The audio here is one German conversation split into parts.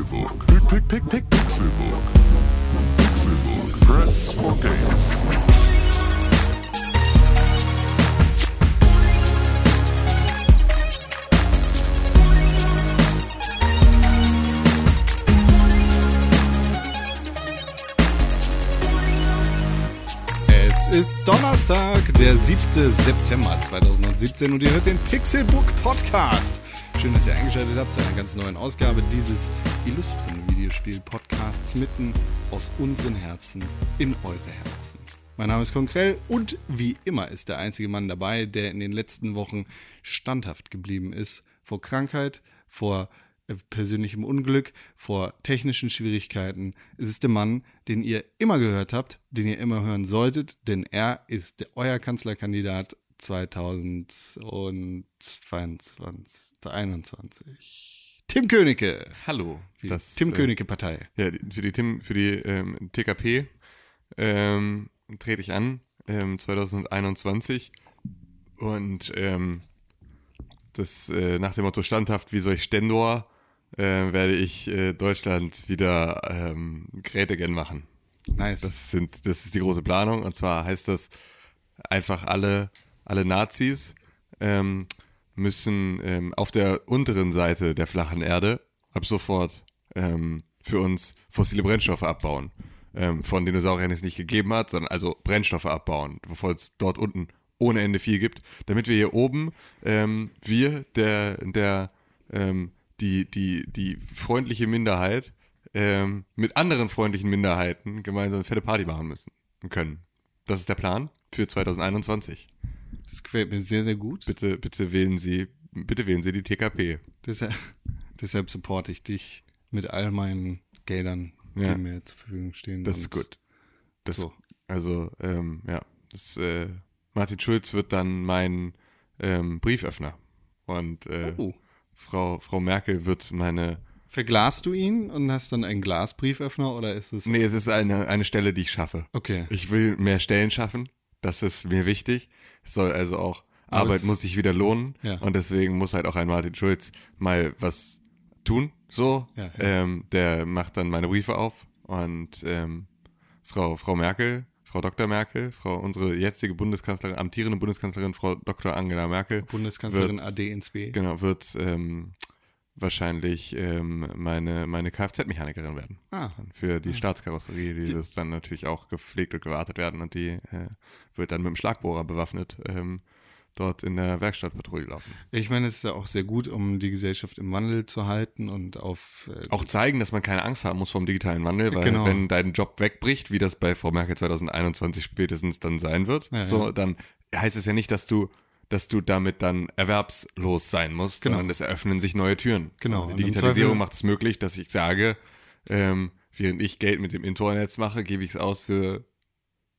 Pixelbook. Pick, pick, pick, Pixelbook. Pixelbook. Press for games. Es ist Donnerstag, der 7. September 2017 und ihr hört den Pixelbook Podcast. Schön, dass ihr eingeschaltet habt zu einer ganz neuen Ausgabe dieses illustren Videospiel-Podcasts mitten aus unseren Herzen in eure Herzen. Mein Name ist Konkrell und wie immer ist der einzige Mann dabei, der in den letzten Wochen standhaft geblieben ist vor Krankheit, vor äh, persönlichem Unglück, vor technischen Schwierigkeiten. Es ist der Mann, den ihr immer gehört habt, den ihr immer hören solltet, denn er ist euer Kanzlerkandidat 2021. Tim Königke. Hallo. Das, Tim äh, Königke Partei. Ja, für die Tim, für die ähm, TKP ähm, trete ich an ähm, 2021 und ähm, das äh, nach dem Motto standhaft wie solch Stendor äh, werde ich äh, Deutschland wieder ähm, Great again machen. Nice. Das sind, das ist die große Planung und zwar heißt das einfach alle, alle Nazis ähm, müssen ähm, auf der unteren Seite der flachen Erde ab sofort ähm, für uns fossile Brennstoffe abbauen. Ähm, von Dinosauriern es nicht gegeben hat, sondern also Brennstoffe abbauen, bevor es dort unten ohne Ende viel gibt, damit wir hier oben, ähm, wir, der, der, ähm, die, die, die freundliche Minderheit, ähm, mit anderen freundlichen Minderheiten gemeinsam eine fette Party machen müssen können. Das ist der Plan für 2021. Das gefällt mir sehr, sehr gut. Bitte, bitte wählen Sie, bitte wählen Sie die TKP. Deshalb, deshalb supporte ich dich mit all meinen Geldern, Ja. die mir zur Verfügung stehen. Das ist gut. Das, So. Also, ähm, ja, das, äh, Martin Schulz wird dann mein ähm, Brieföffner. Und äh, Oh. Frau, Frau Merkel wird meine. Verglasst du ihn und hast dann einen Glasbrieföffner oder ist es. Nee, es ist eine, eine Stelle, die ich schaffe. Okay. Ich will mehr Stellen schaffen. Das ist mir wichtig. Es soll also auch, Arbeit muss sich wieder lohnen. Ja. Und deswegen muss halt auch ein Martin Schulz mal was tun. So. Ja, ja. Ähm, der macht dann meine Briefe auf. Und ähm, Frau, Frau Merkel, Frau Dr. Merkel, Frau, unsere jetzige Bundeskanzlerin, amtierende Bundeskanzlerin, Frau Dr. Angela Merkel. Bundeskanzlerin wird- AD ins B. Genau, wird ähm, wahrscheinlich ähm, meine, meine Kfz-Mechanikerin werden. Ah. Für die Staatskarosserie, die, das dann natürlich auch gepflegt und gewartet werden und die äh, wird dann mit dem Schlagbohrer bewaffnet ähm, dort in der Werkstattpatrouille laufen. Ich meine, es ist ja auch sehr gut, um die Gesellschaft im Wandel zu halten und auf. Äh, Auch zeigen, dass man keine Angst haben muss vom digitalen Wandel, weil Genau. wenn dein Job wegbricht, wie das bei Frau Merkel 2021 spätestens dann sein wird, Ja, so ja. dann heißt es ja nicht, dass du dass du damit dann erwerbslos sein musst, Genau. sondern es eröffnen sich neue Türen. Genau. Die Und im Digitalisierung macht es möglich, dass ich sage, ähm, während ich Geld mit dem Internet mache, gebe ich es aus für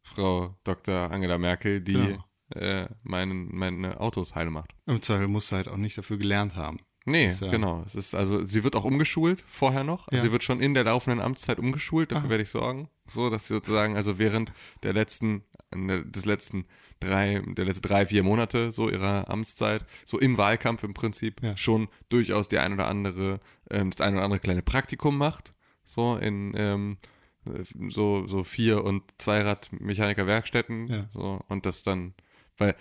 Frau Dr. Angela Merkel, die Genau. äh, meinen, meine Autos heile macht. Im Zweifel musst du halt auch nicht dafür gelernt haben. Nee, ja- genau. Es ist also, sie wird auch umgeschult vorher noch. Also Ja. sie wird schon in der laufenden Amtszeit umgeschult, dafür werde ich sorgen. So, dass sie sozusagen, also während der letzten, des letzten drei, der letzten drei, vier Monate so ihrer Amtszeit, so im Wahlkampf im Prinzip, Ja. schon durchaus die ein oder andere, ähm, das ein oder andere kleine Praktikum macht. So in ähm, äh, so, so Vier- und Zweirad-Mechaniker-Werkstätten. Ja. So, und das dann, weil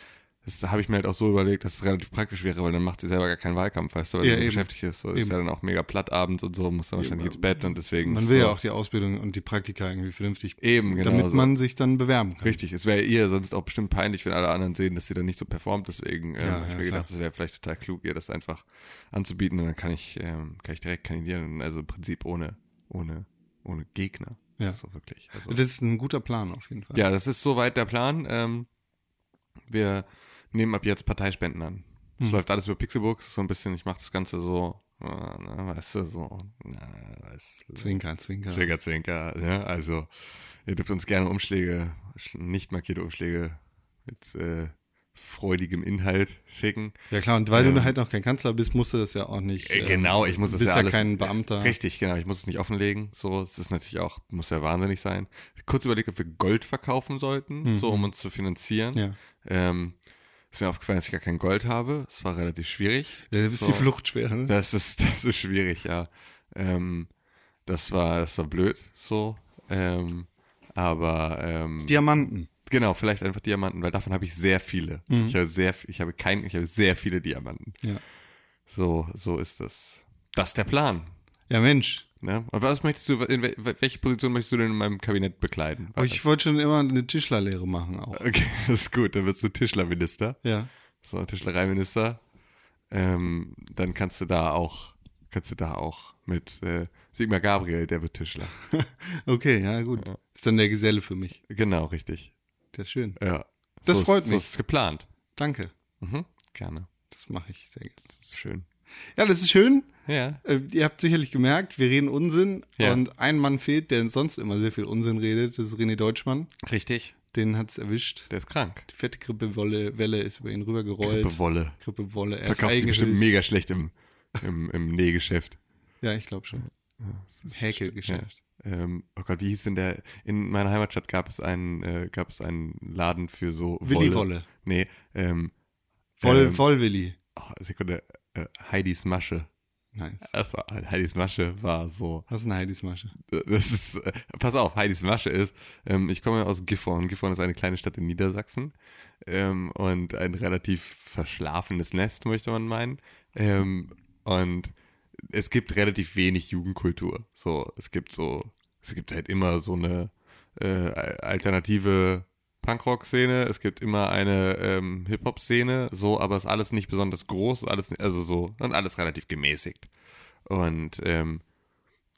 das habe ich mir halt auch so überlegt, dass es relativ praktisch wäre, weil dann macht sie selber gar keinen Wahlkampf, weißt du, weil Ja, sie eben. beschäftigt ist. So, ist Eben. ja dann auch mega platt abends und so, muss dann wahrscheinlich ins Bett und deswegen. Man will so, ja auch die Ausbildung und die Praktika irgendwie vernünftig, Eben, genau damit so. man sich dann bewerben kann. Richtig, es wäre ihr sonst auch bestimmt peinlich, wenn alle anderen sehen, dass sie dann nicht so performt. Deswegen ähm, Ja, habe ich ja, mir gedacht, klar. das wäre vielleicht total klug, ihr das einfach anzubieten und dann kann ich, ähm, kann ich direkt kandidieren. Also im Prinzip ohne, ohne, ohne Gegner. Ja. So wirklich. Also, Das ist ein guter Plan auf jeden Fall. ja, das ist soweit der Plan. Ähm, wir nehmen ab jetzt Parteispenden an. Es Hm. läuft alles über Pixelbooks, so ein bisschen, ich mache das Ganze so, äh, na, weißt du, so, na, weißt du, Zwinker, Zwinker. Zwinker, Zwinker, ja, also ihr dürft uns gerne Umschläge, sch- nicht markierte Umschläge mit äh, freudigem Inhalt schicken. Ja klar, und weil Ähm, du halt noch kein Kanzler bist, musst du das ja auch nicht. Äh, ähm, genau, ich muss du das bist ja ja alles. kein Beamter. Richtig, genau, ich muss es nicht offenlegen. So, es ist natürlich auch, muss ja wahnsinnig sein. Kurz überlegt, ob wir Gold verkaufen sollten, so um uns zu finanzieren. Mhm. Ja. Ähm, ist mir aufgefallen, dass ich gar kein Gold habe. Es war relativ schwierig. Ja, das ist So. die Flucht schwer, ne? Das ist, das ist schwierig, ja. Ähm, Das war, das war blöd so. Ähm, aber ähm, Diamanten. genau, vielleicht einfach Diamanten, weil davon habe ich sehr viele. Ich habe sehr, ich habe kein, ich habe sehr viele Diamanten. Ja. So, so ist das. Das ist der Plan. Ja, Mensch. Ne? Und was möchtest du, in wel- welche Position möchtest du denn in meinem Kabinett bekleiden? Aber ich wollte schon immer eine Tischlerlehre machen auch. Okay, das ist gut. Dann wirst du Tischlerminister. Ja. So, Tischlereiminister. Ähm, dann kannst du da auch, kannst du da auch mit äh, Sigmar Gabriel, der wird Tischler. Okay, ja, gut. Ist dann der Geselle für mich. Genau, richtig. Das ist schön. Ja. Das so freut ist, mich. So ist geplant. Danke. Mhm. Gerne. Das mache ich sehr gerne. Das ist schön. Ja, das ist schön. Ja. Äh, ihr habt sicherlich gemerkt, wir reden Unsinn Ja. und ein Mann fehlt, der sonst immer sehr viel Unsinn redet. Das ist René Deutschmann. Richtig. Den hat's erwischt. Der ist krank. Die fette Grippewelle Welle ist über ihn rübergerollt. Bewolle. Grippewolle. Er Verkauft sich bestimmt mega schlecht im, im, im Nähgeschäft. Ja, ich glaube schon. Häkelgeschäft. Ähm, oh Gott, wie hieß denn der? In meiner Heimatstadt gab es einen, äh, gab es einen Laden für so Willi Wolle. Nee, ähm, Voll, ähm, voll Willi. oh, Sekunde, äh, Heidis Masche. Nice. Das war, Heidis Masche war so, Was ist eine Heidis Masche? das ist, äh, pass auf, Heidis Masche ist, ähm, ich komme aus Gifhorn. Gifhorn ist eine kleine Stadt in Niedersachsen ähm, und ein relativ verschlafenes Nest, möchte man meinen. Ähm, und es gibt relativ wenig Jugendkultur. So, es gibt so, es gibt halt immer so eine äh, alternative Punkrock-Szene, es gibt immer eine ähm, Hip-Hop-Szene, so, aber es ist alles nicht besonders groß, alles, also so, und alles relativ gemäßigt. Und ähm,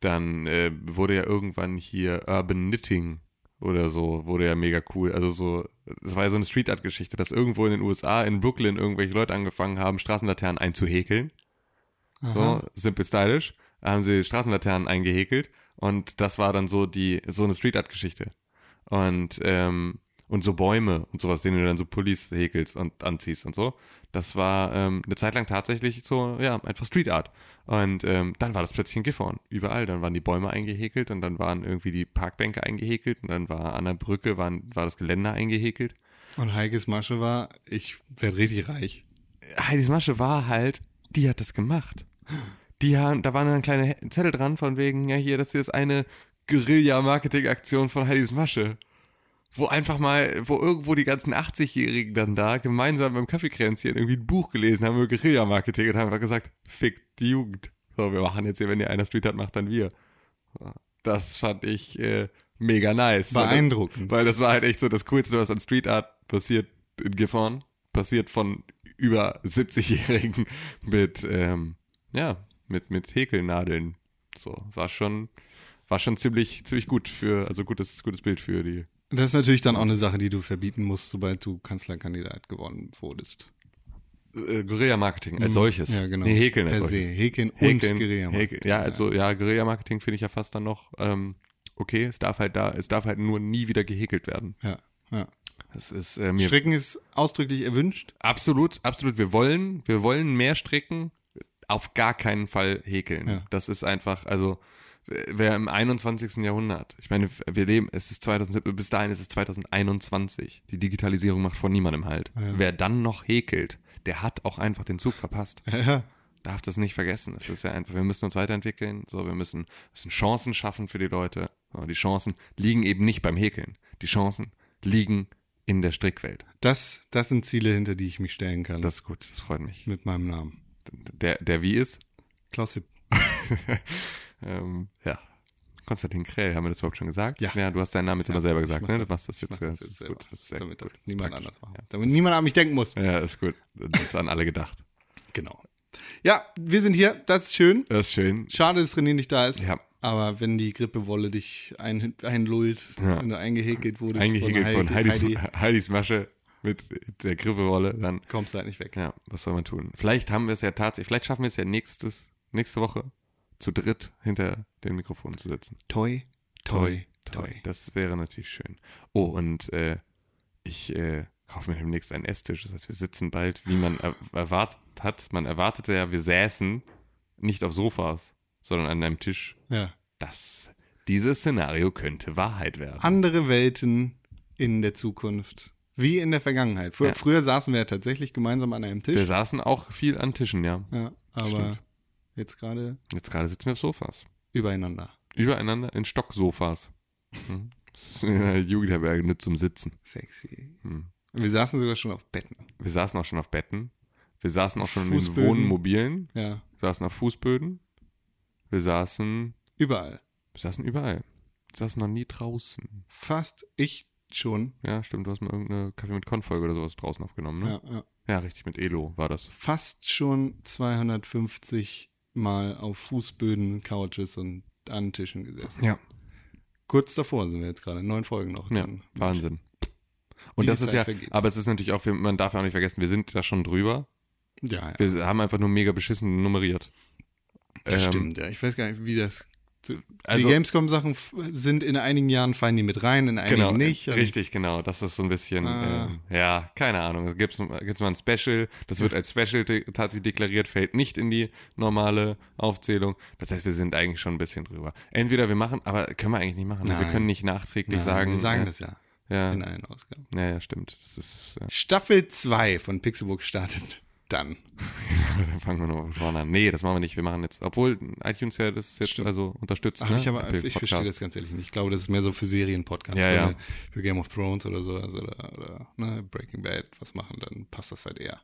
dann äh, wurde ja irgendwann hier Urban Knitting oder so, wurde ja mega cool. Also so, das war ja so eine Street Art Geschichte, dass irgendwo in den USA, in Brooklyn, irgendwelche Leute angefangen haben, Straßenlaternen einzuhäkeln. So, simple stylish. Da haben sie Straßenlaternen eingehäkelt und das war dann so die, so eine Street Art Geschichte. Und, ähm, und so Bäume und sowas, denen du dann so Pullis häkelst und anziehst und so. Das war ähm, eine Zeit lang tatsächlich so, ja, einfach Street Art. Und ähm, dann war das plötzlich in Gifhorn, überall. Dann waren die Bäume eingehäkelt und dann waren irgendwie die Parkbänke eingehäkelt und dann war an der Brücke waren, war das Geländer eingehäkelt. Und Heikes Masche war, ich werde richtig reich. Heidis Masche war halt, die hat das gemacht. Die haben, da waren dann kleine Zettel dran von wegen, ja hier, das hier ist eine Guerilla-Marketing-Aktion von Heidis Masche. Wo einfach mal, wo irgendwo die ganzen 80-Jährigen dann da gemeinsam beim Kaffeekränzchen irgendwie ein Buch gelesen haben über Guerilla-Marketing und haben einfach gesagt, fickt die Jugend. So, wir machen jetzt hier, wenn ihr einer Street hat, macht dann wir. Das fand ich äh, mega nice. Beeindruckend. Weil das war halt echt so das Coolste, was an Street Art passiert in Gifhorn. Passiert von über 70-Jährigen mit, ähm, ja, mit, mit Häkelnadeln. So, war schon, war schon ziemlich, ziemlich gut für, also gutes, gutes Bild für die. Das ist natürlich dann auch eine Sache, die du verbieten musst, sobald du Kanzlerkandidat geworden wurdest. Äh, Guerilla-Marketing als solches. Mhm. Ja, genau. Nee, Häkeln als Per se. solches. Häkeln und Häkeln, Guerilla-Marketing. Häkeln. Ja, also, ja, Guerilla-Marketing finde ich ja fast dann noch, ähm, okay, es darf halt da, es darf halt nur nie wieder gehäkelt werden. Ja, ja. Das ist äh, mir Stricken ist ausdrücklich erwünscht. Absolut, absolut. Wir wollen, wir wollen mehr stricken, auf gar keinen Fall häkeln. Ja. Das ist einfach, also wer im 21. Jahrhundert, ich meine, wir leben, es ist 2007, bis dahin ist es 2021. Die Digitalisierung macht vor niemandem halt. Wer dann noch häkelt, der hat auch einfach den Zug verpasst. Ja, Darf das nicht vergessen. Es ist ja einfach, wir müssen uns weiterentwickeln, so, wir müssen, müssen Chancen schaffen für die Leute. So, die Chancen liegen eben nicht beim Häkeln. Die Chancen liegen in der Strickwelt. das, das sind Ziele, hinter die ich mich stellen kann. Das ist gut, das freut mich. mit meinem Namen. Der, der wie ist? Klaus Hipp. Ähm, ja. Konstantin Krell, haben wir das überhaupt schon gesagt? Ja. Ja, du hast deinen Namen jetzt immer selber gesagt, ne? Du machst das jetzt, das, selber, gut. Das ist damit gut. das niemand anders macht. Damit niemand an mich denken muss. Ja, ist gut. Das ist an alle gedacht. Genau. Ja, wir sind hier. Das ist schön. Das ist schön. Schade, dass René nicht da ist. Ja. Aber wenn die Grippewolle dich ein, einlullt, Ja. wenn du eingehäkelt wurdest Eingehegelt von Heidi, Heidis, Heidi, Heidis Masche mit der Grippewolle, dann, kommst du halt nicht weg. ja, was soll man tun? Vielleicht haben wir es ja tatsächlich, vielleicht schaffen wir es ja nächstes, nächste Woche zu dritt hinter den Mikrofonen zu sitzen. Toi, toi, toi. Das wäre natürlich schön. Oh, und äh, ich äh, kaufe mir demnächst einen Esstisch. Das heißt, wir sitzen bald, wie man er erwartet hat. Man erwartete ja, wir säßen nicht auf Sofas, sondern an einem Tisch. Ja. Das, dieses Szenario könnte Wahrheit werden. Andere Welten in der Zukunft. Wie in der Vergangenheit. Früher, Ja. früher saßen wir ja tatsächlich gemeinsam an einem wir Tisch. saßen auch viel an Tischen, ja. Ja, aber Stimmt. Jetzt gerade Jetzt gerade sitzen wir auf Sofas. übereinander. Übereinander in Stocksofas. Hm. Das ist in der Jugendherberge nur zum Sitzen. Sexy. Hm. Wir saßen sogar schon auf Betten. Wir saßen auch schon auf Betten. Wir saßen auch schon Fußböden. in Wohnmobilen. Ja. Wir saßen auf Fußböden. Wir saßen, Überall. wir saßen überall. Wir saßen noch nie draußen. Fast ich schon. Ja, stimmt. Du hast mal irgendeine Kaffee mit Konfolge oder sowas draußen aufgenommen, ne? Ja, ja. Ja, richtig. Mit Elo war das. Fast schon 250 Mal auf Fußböden, Couches und an Tischen gesessen. Ja. Kurz davor sind wir jetzt gerade. Neun Folgen noch. Ja. Wahnsinn. Und das ist ja, vergeht. aber es ist natürlich auch, man darf ja auch nicht vergessen, wir sind da schon drüber. Ja, ja. Wir haben einfach nur mega beschissen nummeriert. Das Ähm, stimmt, ja. Ich weiß gar nicht, wie das. Also- die Gamescom-Sachen sind in einigen Jahren, fallen die mit rein, in einigen Genau, nicht. Und richtig, genau. Das ist so ein bisschen, Ah. ähm, ja, keine Ahnung. Gibt es mal ein Special, das wird als Special de tatsächlich deklariert, fällt nicht in die normale Aufzählung. Das heißt, wir sind eigentlich schon ein bisschen drüber. Entweder wir machen, aber können wir eigentlich nicht machen. ne? Wir Nein. können nicht nachträglich Nein, sagen. wir sagen äh, das ja Ja, in allen Ausgaben. ja, ja, stimmt. Das ist, äh, Staffel 2 von Pixelbook startet dann. dann fangen wir noch vorne an. Nee, das machen wir nicht. Wir machen jetzt, obwohl iTunes ja das jetzt Stimmt. also unterstützt. Ach, ne? ich, aber, Apple ich verstehe das ganz ehrlich nicht. Ich glaube, das ist mehr so für Serienpodcasts. Ja, ja. Für Game of Thrones oder so, also, oder, oder ne, Breaking Bad was machen, dann passt das halt eher.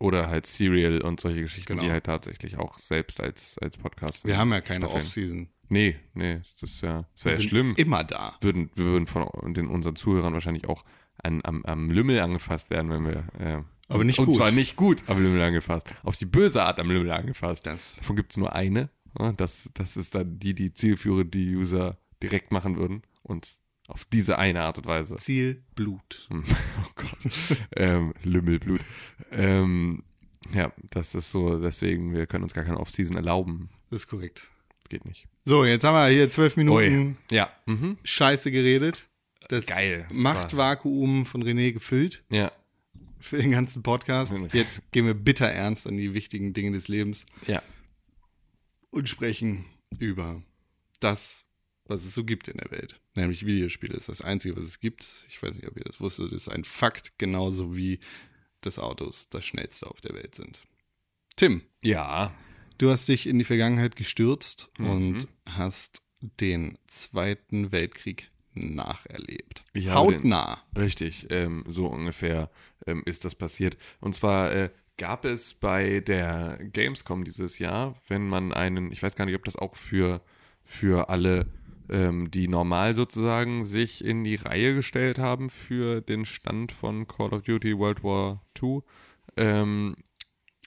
Oder halt Serial und solche Geschichten, Genau. die halt tatsächlich auch selbst als, als Podcast. Wir haben ja keine. Off-Season. Nee, nee, das ist ja, das wäre ja schlimm. immer da. Würden, wir würden von den, unseren Zuhörern wahrscheinlich auch an, am, am Lümmel angefasst werden, wenn wir. Äh, Aber nicht und gut. zwar nicht gut am Lümmel angefasst. Auf die böse Art am Lümmel angefasst. Das- Davon gibt es nur eine. Das, das ist dann die, die Zielführer, die User direkt machen würden. Und auf diese eine Art und Weise. Ziel Blut. Oh Gott. ähm, Lümmelblut. Ähm, ja, das ist so, deswegen, wir können uns gar keine Off-Season erlauben. Das ist korrekt. Geht nicht. So, jetzt haben wir hier zwölf Minuten. Ja. Mhm. Scheiße geredet. Das Geil. Das Machtvakuum von René gefüllt Ja. Für den ganzen Podcast. Jetzt gehen wir bitter ernst an die wichtigen Dinge des Lebens Ja. und sprechen über das, was es so gibt in der Welt. Nämlich Videospiele ist das Einzige, was es gibt. Ich weiß nicht, ob ihr das wusstet. Das ist ein Fakt, genauso wie das Autos das schnellste auf der Welt sind. Tim, Ja. du hast dich in die Vergangenheit gestürzt Mhm. und hast den Zweiten Weltkrieg nacherlebt. Ich habe den- Hautnah. Richtig, ähm, so ungefähr ähm, ist das passiert. Und zwar äh, gab es bei der Gamescom dieses Jahr, wenn man einen, ich weiß gar nicht, ob das auch für, für alle, ähm, die normal sozusagen sich in die Reihe gestellt haben für den Stand von Call of Duty World War II. Ähm,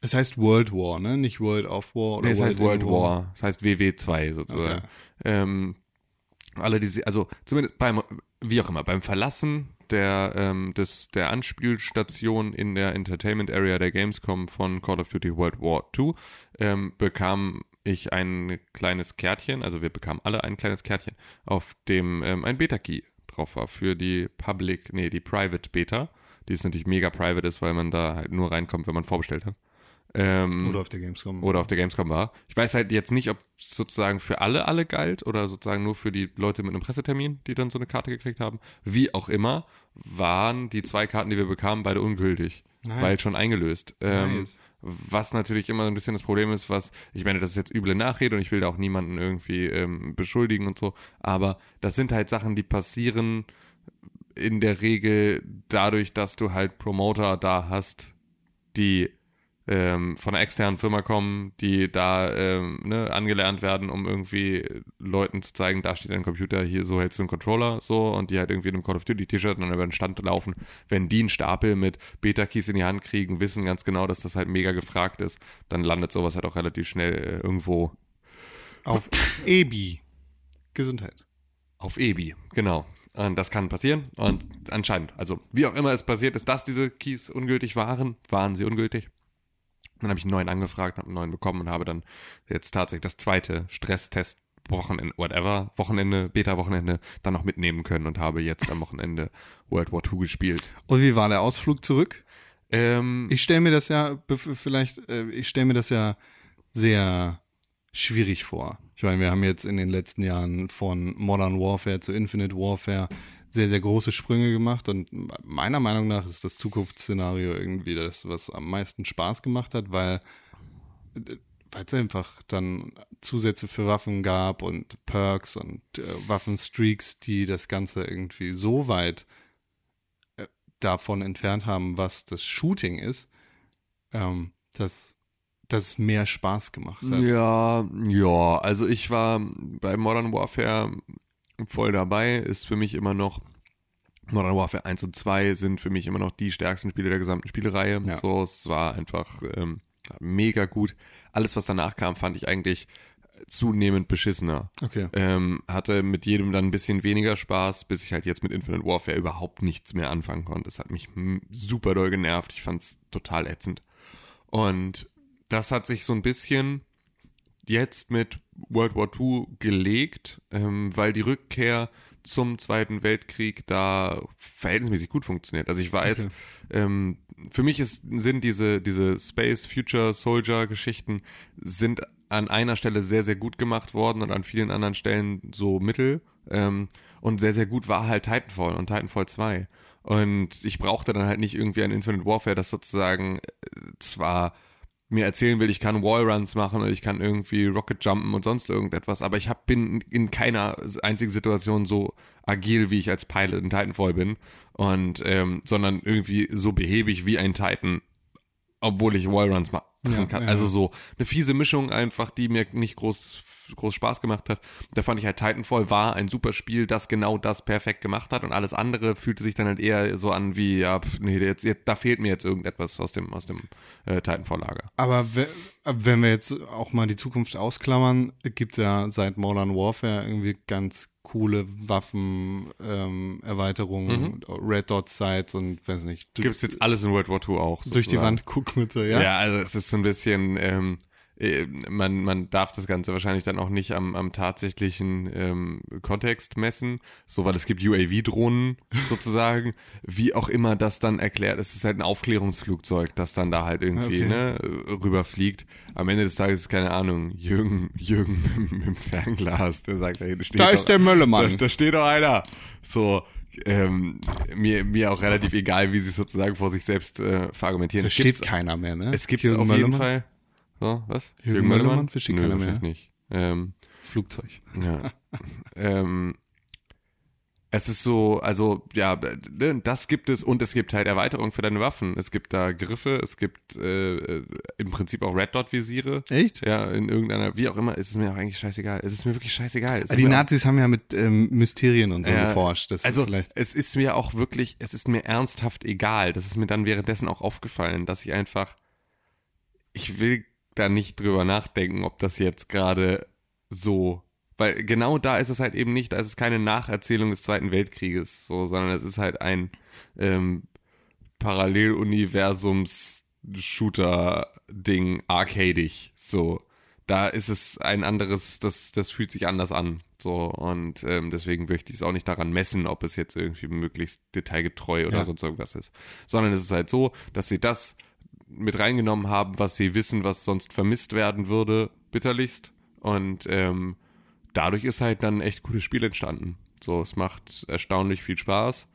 Es heißt World War, ne? Nicht World of War oder Nee, es heißt World in War. Es heißt WW2 sozusagen. Okay. Ähm, alle diese, also zumindest beim, wie auch immer, beim Verlassen der, ähm, des, der Anspielstation in der Entertainment Area der Gamescom von Call of Duty World War II ähm, bekam ich ein kleines Kärtchen, also wir bekamen alle ein kleines Kärtchen, auf dem ähm, ein Beta-Key drauf war für die Public, nee, die Private Beta, die ist natürlich mega private ist, weil man da halt nur reinkommt, wenn man vorbestellt hat. Ähm, Oder auf der Gamescom. oder auf der Gamescom war. Ich weiß halt jetzt nicht, ob es sozusagen für alle alle galt oder sozusagen nur für die Leute mit einem Pressetermin, die dann so eine Karte gekriegt haben. Wie auch immer, waren die zwei Karten, die wir bekamen, beide ungültig, Nice. weil schon eingelöst. Ähm, Nice. was natürlich immer ein bisschen das Problem ist, was, ich meine, das ist jetzt üble Nachrede und ich will da auch niemanden irgendwie ähm, beschuldigen und so, aber das sind halt Sachen, die passieren in der Regel dadurch, dass du halt Promoter da hast, die ähm, von einer externen Firma kommen, die da ähm, ne, angelernt werden, um irgendwie Leuten zu zeigen, da steht ein Computer, hier so hältst du einen Controller, so, und die halt irgendwie in einem Call of Duty T-Shirt und dann über den Stand laufen. Wenn die einen Stapel mit Beta-Keys in die Hand kriegen, wissen ganz genau, dass das halt mega gefragt ist, dann landet sowas halt auch relativ schnell äh, irgendwo Auf EBI. Gesundheit. Auf EBI, genau. Und das kann passieren. Und anscheinend, also wie auch immer es passiert ist, dass diese Keys ungültig waren, waren sie ungültig. Dann habe ich einen neuen angefragt, habe einen neuen bekommen und habe dann jetzt tatsächlich das zweite Stresstest Wochenende, whatever, Wochenende, Beta-Wochenende dann noch mitnehmen können und habe jetzt am Wochenende World War II gespielt. Und wie war der Ausflug zurück? Ähm, Ich stelle mir das ja, vielleicht, äh, ich stelle mir das ja sehr schwierig vor. Ich meine, wir haben jetzt in den letzten Jahren von Modern Warfare zu Infinite Warfare sehr, sehr große Sprünge gemacht und meiner Meinung nach ist das Zukunftsszenario irgendwie das, was am meisten Spaß gemacht hat, weil es einfach dann Zusätze für Waffen gab und Perks und äh, Waffenstreaks, die das Ganze irgendwie so weit äh, davon entfernt haben, was das Shooting ist, ähm, dass das mehr Spaß gemacht hat. Ja, ja, also ich war bei Modern Warfare voll dabei, ist für mich immer noch Modern Warfare 1 und 2 sind für mich immer noch die stärksten Spiele der gesamten Spielereihe. Ja. So, es war einfach ähm, mega gut. Alles, was danach kam, fand ich eigentlich zunehmend beschissener. Okay. Ähm, hatte mit jedem dann ein bisschen weniger Spaß, bis ich halt jetzt mit Infinite Warfare überhaupt nichts mehr anfangen konnte. Es hat mich super doll genervt. Ich fand's total ätzend. Und das hat sich so ein bisschen jetzt mit World War II gelegt, ähm, weil die Rückkehr zum Zweiten Weltkrieg da verhältnismäßig gut funktioniert. Also ich war jetzt, ähm, für mich ist, sind diese, diese Space Future Soldier Geschichten sind an einer Stelle sehr, sehr gut gemacht worden und an vielen anderen Stellen so mittel. Ähm, und sehr, sehr gut war halt Titanfall und Titanfall 2. Und ich brauchte dann halt nicht irgendwie ein Infinite Warfare, das sozusagen äh, zwar mir erzählen will, ich kann Wallruns machen oder ich kann irgendwie Rocket jumpen und sonst irgendetwas, aber ich hab, bin in keiner einzigen Situation so agil, wie ich als Pilot in Titanfall bin und ähm, sondern irgendwie so behäbig wie ein Titan, obwohl ich Wallruns machen Ja, kann. ja. Also so eine fiese Mischung einfach, die mir nicht groß groß Spaß gemacht hat. Da fand ich halt Titanfall war ein super Spiel, das genau das perfekt gemacht hat und alles andere fühlte sich dann halt eher so an wie, ja, pf, nee, jetzt, jetzt, da fehlt mir jetzt irgendetwas aus dem, aus dem äh, Titanfall-Lager. Aber we- wenn wir jetzt auch mal die Zukunft ausklammern, gibt es ja seit Modern Warfare irgendwie ganz coole Waffen, ähm, Erweiterungen, Red Dot Sights und weiß nicht. du- Gibt's jetzt alles in World War II auch. durch die sozusagen. Wand gucken und so, ja? Ja, also es ist so ein bisschen, ähm, äh, man, man darf das Ganze wahrscheinlich dann auch nicht am, am tatsächlichen ähm, Kontext messen, so weil es gibt UAV-Drohnen sozusagen, wie auch immer das dann erklärt. Es ist halt ein Aufklärungsflugzeug, das dann da halt irgendwie Okay. ne, rüberfliegt. Am Ende des Tages ist keine Ahnung, Jürgen, Jürgen mit, mit dem Fernglas, der sagt, da hinten steht Da ist doch- der Möllemann. Da, da steht doch einer. So, ähm, mir, mir auch relativ egal, wie sie es sozusagen vor sich selbst äh, verargumentieren. Da Es steht keiner mehr, ne? es gibt auf jeden? Fall. So, was? Jürgen Möllermann versteht Nö, keiner mehr. nicht. Ähm, Flugzeug. ja. ähm, es ist so, also ja, ne, das gibt es und es gibt halt Erweiterungen für deine Waffen. Es gibt da Griffe, es gibt äh, äh, im Prinzip auch Red Dot Visiere. Echt? Ja, in irgendeiner, wie auch immer, ist es mir auch eigentlich scheißegal. Es ist mir wirklich scheißegal. Es Ah, Die mir auch- Nazis haben ja mit ähm, Mysterien und so Ja, geforscht. Das also vielleicht. es ist mir auch wirklich, es ist mir ernsthaft egal. Das ist mir dann währenddessen auch aufgefallen, dass ich einfach, ich will da nicht drüber nachdenken, ob das jetzt gerade so, weil genau da ist es halt eben nicht, da ist es keine Nacherzählung des Zweiten Weltkrieges, so, sondern es ist halt ein ähm, Paralleluniversums-Shooter-Ding, arcadig, so. Da ist es ein anderes, das, das fühlt sich anders an. So, und ähm, deswegen möchte ich es auch nicht daran messen, ob es jetzt irgendwie möglichst detailgetreu oder Ja. sonst irgendwas ist. Sondern es ist halt so, dass sie das mit reingenommen haben, was sie wissen, was sonst vermisst werden würde, bitterlichst. Und ähm, dadurch ist halt dann ein echt gutes Spiel entstanden. So, es macht erstaunlich viel Spaß.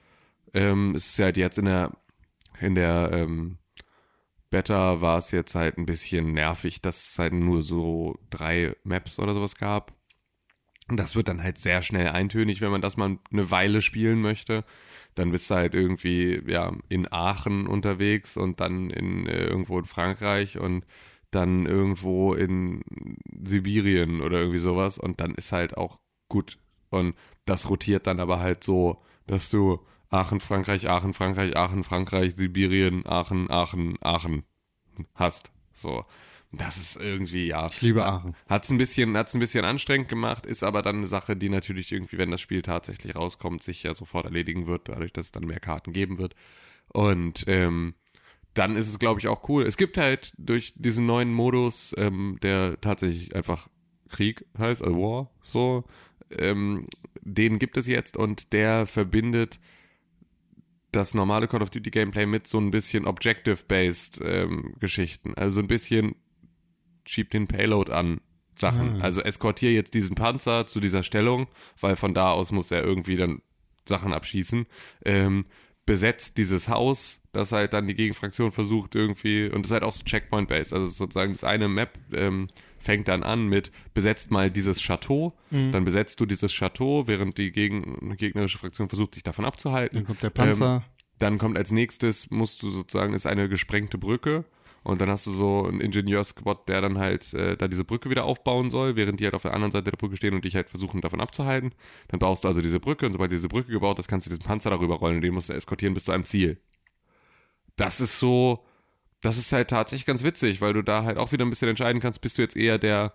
Ähm, es ist halt jetzt in der in der ähm, Beta war es jetzt halt ein bisschen nervig, dass es halt nur so drei Maps oder sowas gab. Und das wird dann halt sehr schnell eintönig, wenn man das mal eine Weile spielen möchte. Dann bist du halt irgendwie ja in Aachen unterwegs und dann in äh, irgendwo in Frankreich und dann irgendwo in Sibirien oder irgendwie sowas und dann ist halt auch gut. Und das rotiert dann aber halt so, dass du Aachen, Frankreich, Aachen, Frankreich, Aachen, Frankreich, Sibirien, Aachen, Aachen, Aachen hast. So. Das ist irgendwie, ja. Ich liebe Aachen. Hat's ein bisschen, hat's ein bisschen anstrengend gemacht, ist aber dann eine Sache, die natürlich irgendwie, wenn das Spiel tatsächlich rauskommt, sich ja sofort erledigen wird, dadurch, dass es dann mehr Karten geben wird. Und ähm, dann ist es, glaube ich, auch cool. Es gibt halt durch diesen neuen Modus, ähm, der tatsächlich einfach Krieg heißt, also War, so, ähm, den gibt es jetzt und der verbindet das normale Call of Duty Gameplay mit so ein bisschen Objective-based ähm, Geschichten. Also so ein bisschen schieb den Payload an Sachen. Also eskortiere jetzt diesen Panzer zu dieser Stellung, weil von da aus muss er irgendwie dann Sachen abschießen. Ähm, besetzt dieses Haus, das halt dann die Gegenfraktion versucht irgendwie, und das ist halt auch so Checkpoint-based, also sozusagen das eine Map ähm, fängt dann an mit, besetzt mal dieses Chateau, Mhm. dann besetzt du dieses Chateau, während die gegen, gegnerische Fraktion versucht, dich davon abzuhalten. Dann kommt der Panzer. Ähm, dann kommt als nächstes, musst du sozusagen, ist eine gesprengte Brücke und dann hast du so einen Ingenieursquad, der dann halt äh, da diese Brücke wieder aufbauen soll, während die halt auf der anderen Seite der Brücke stehen und dich halt versuchen davon abzuhalten. Dann baust du also diese Brücke und sobald diese Brücke gebaut ist, kannst du diesen Panzer darüber rollen und den musst du eskortieren bis zu einem Ziel. Das ist so, das ist halt tatsächlich ganz witzig, weil du da halt auch wieder ein bisschen entscheiden kannst, bist du jetzt eher der,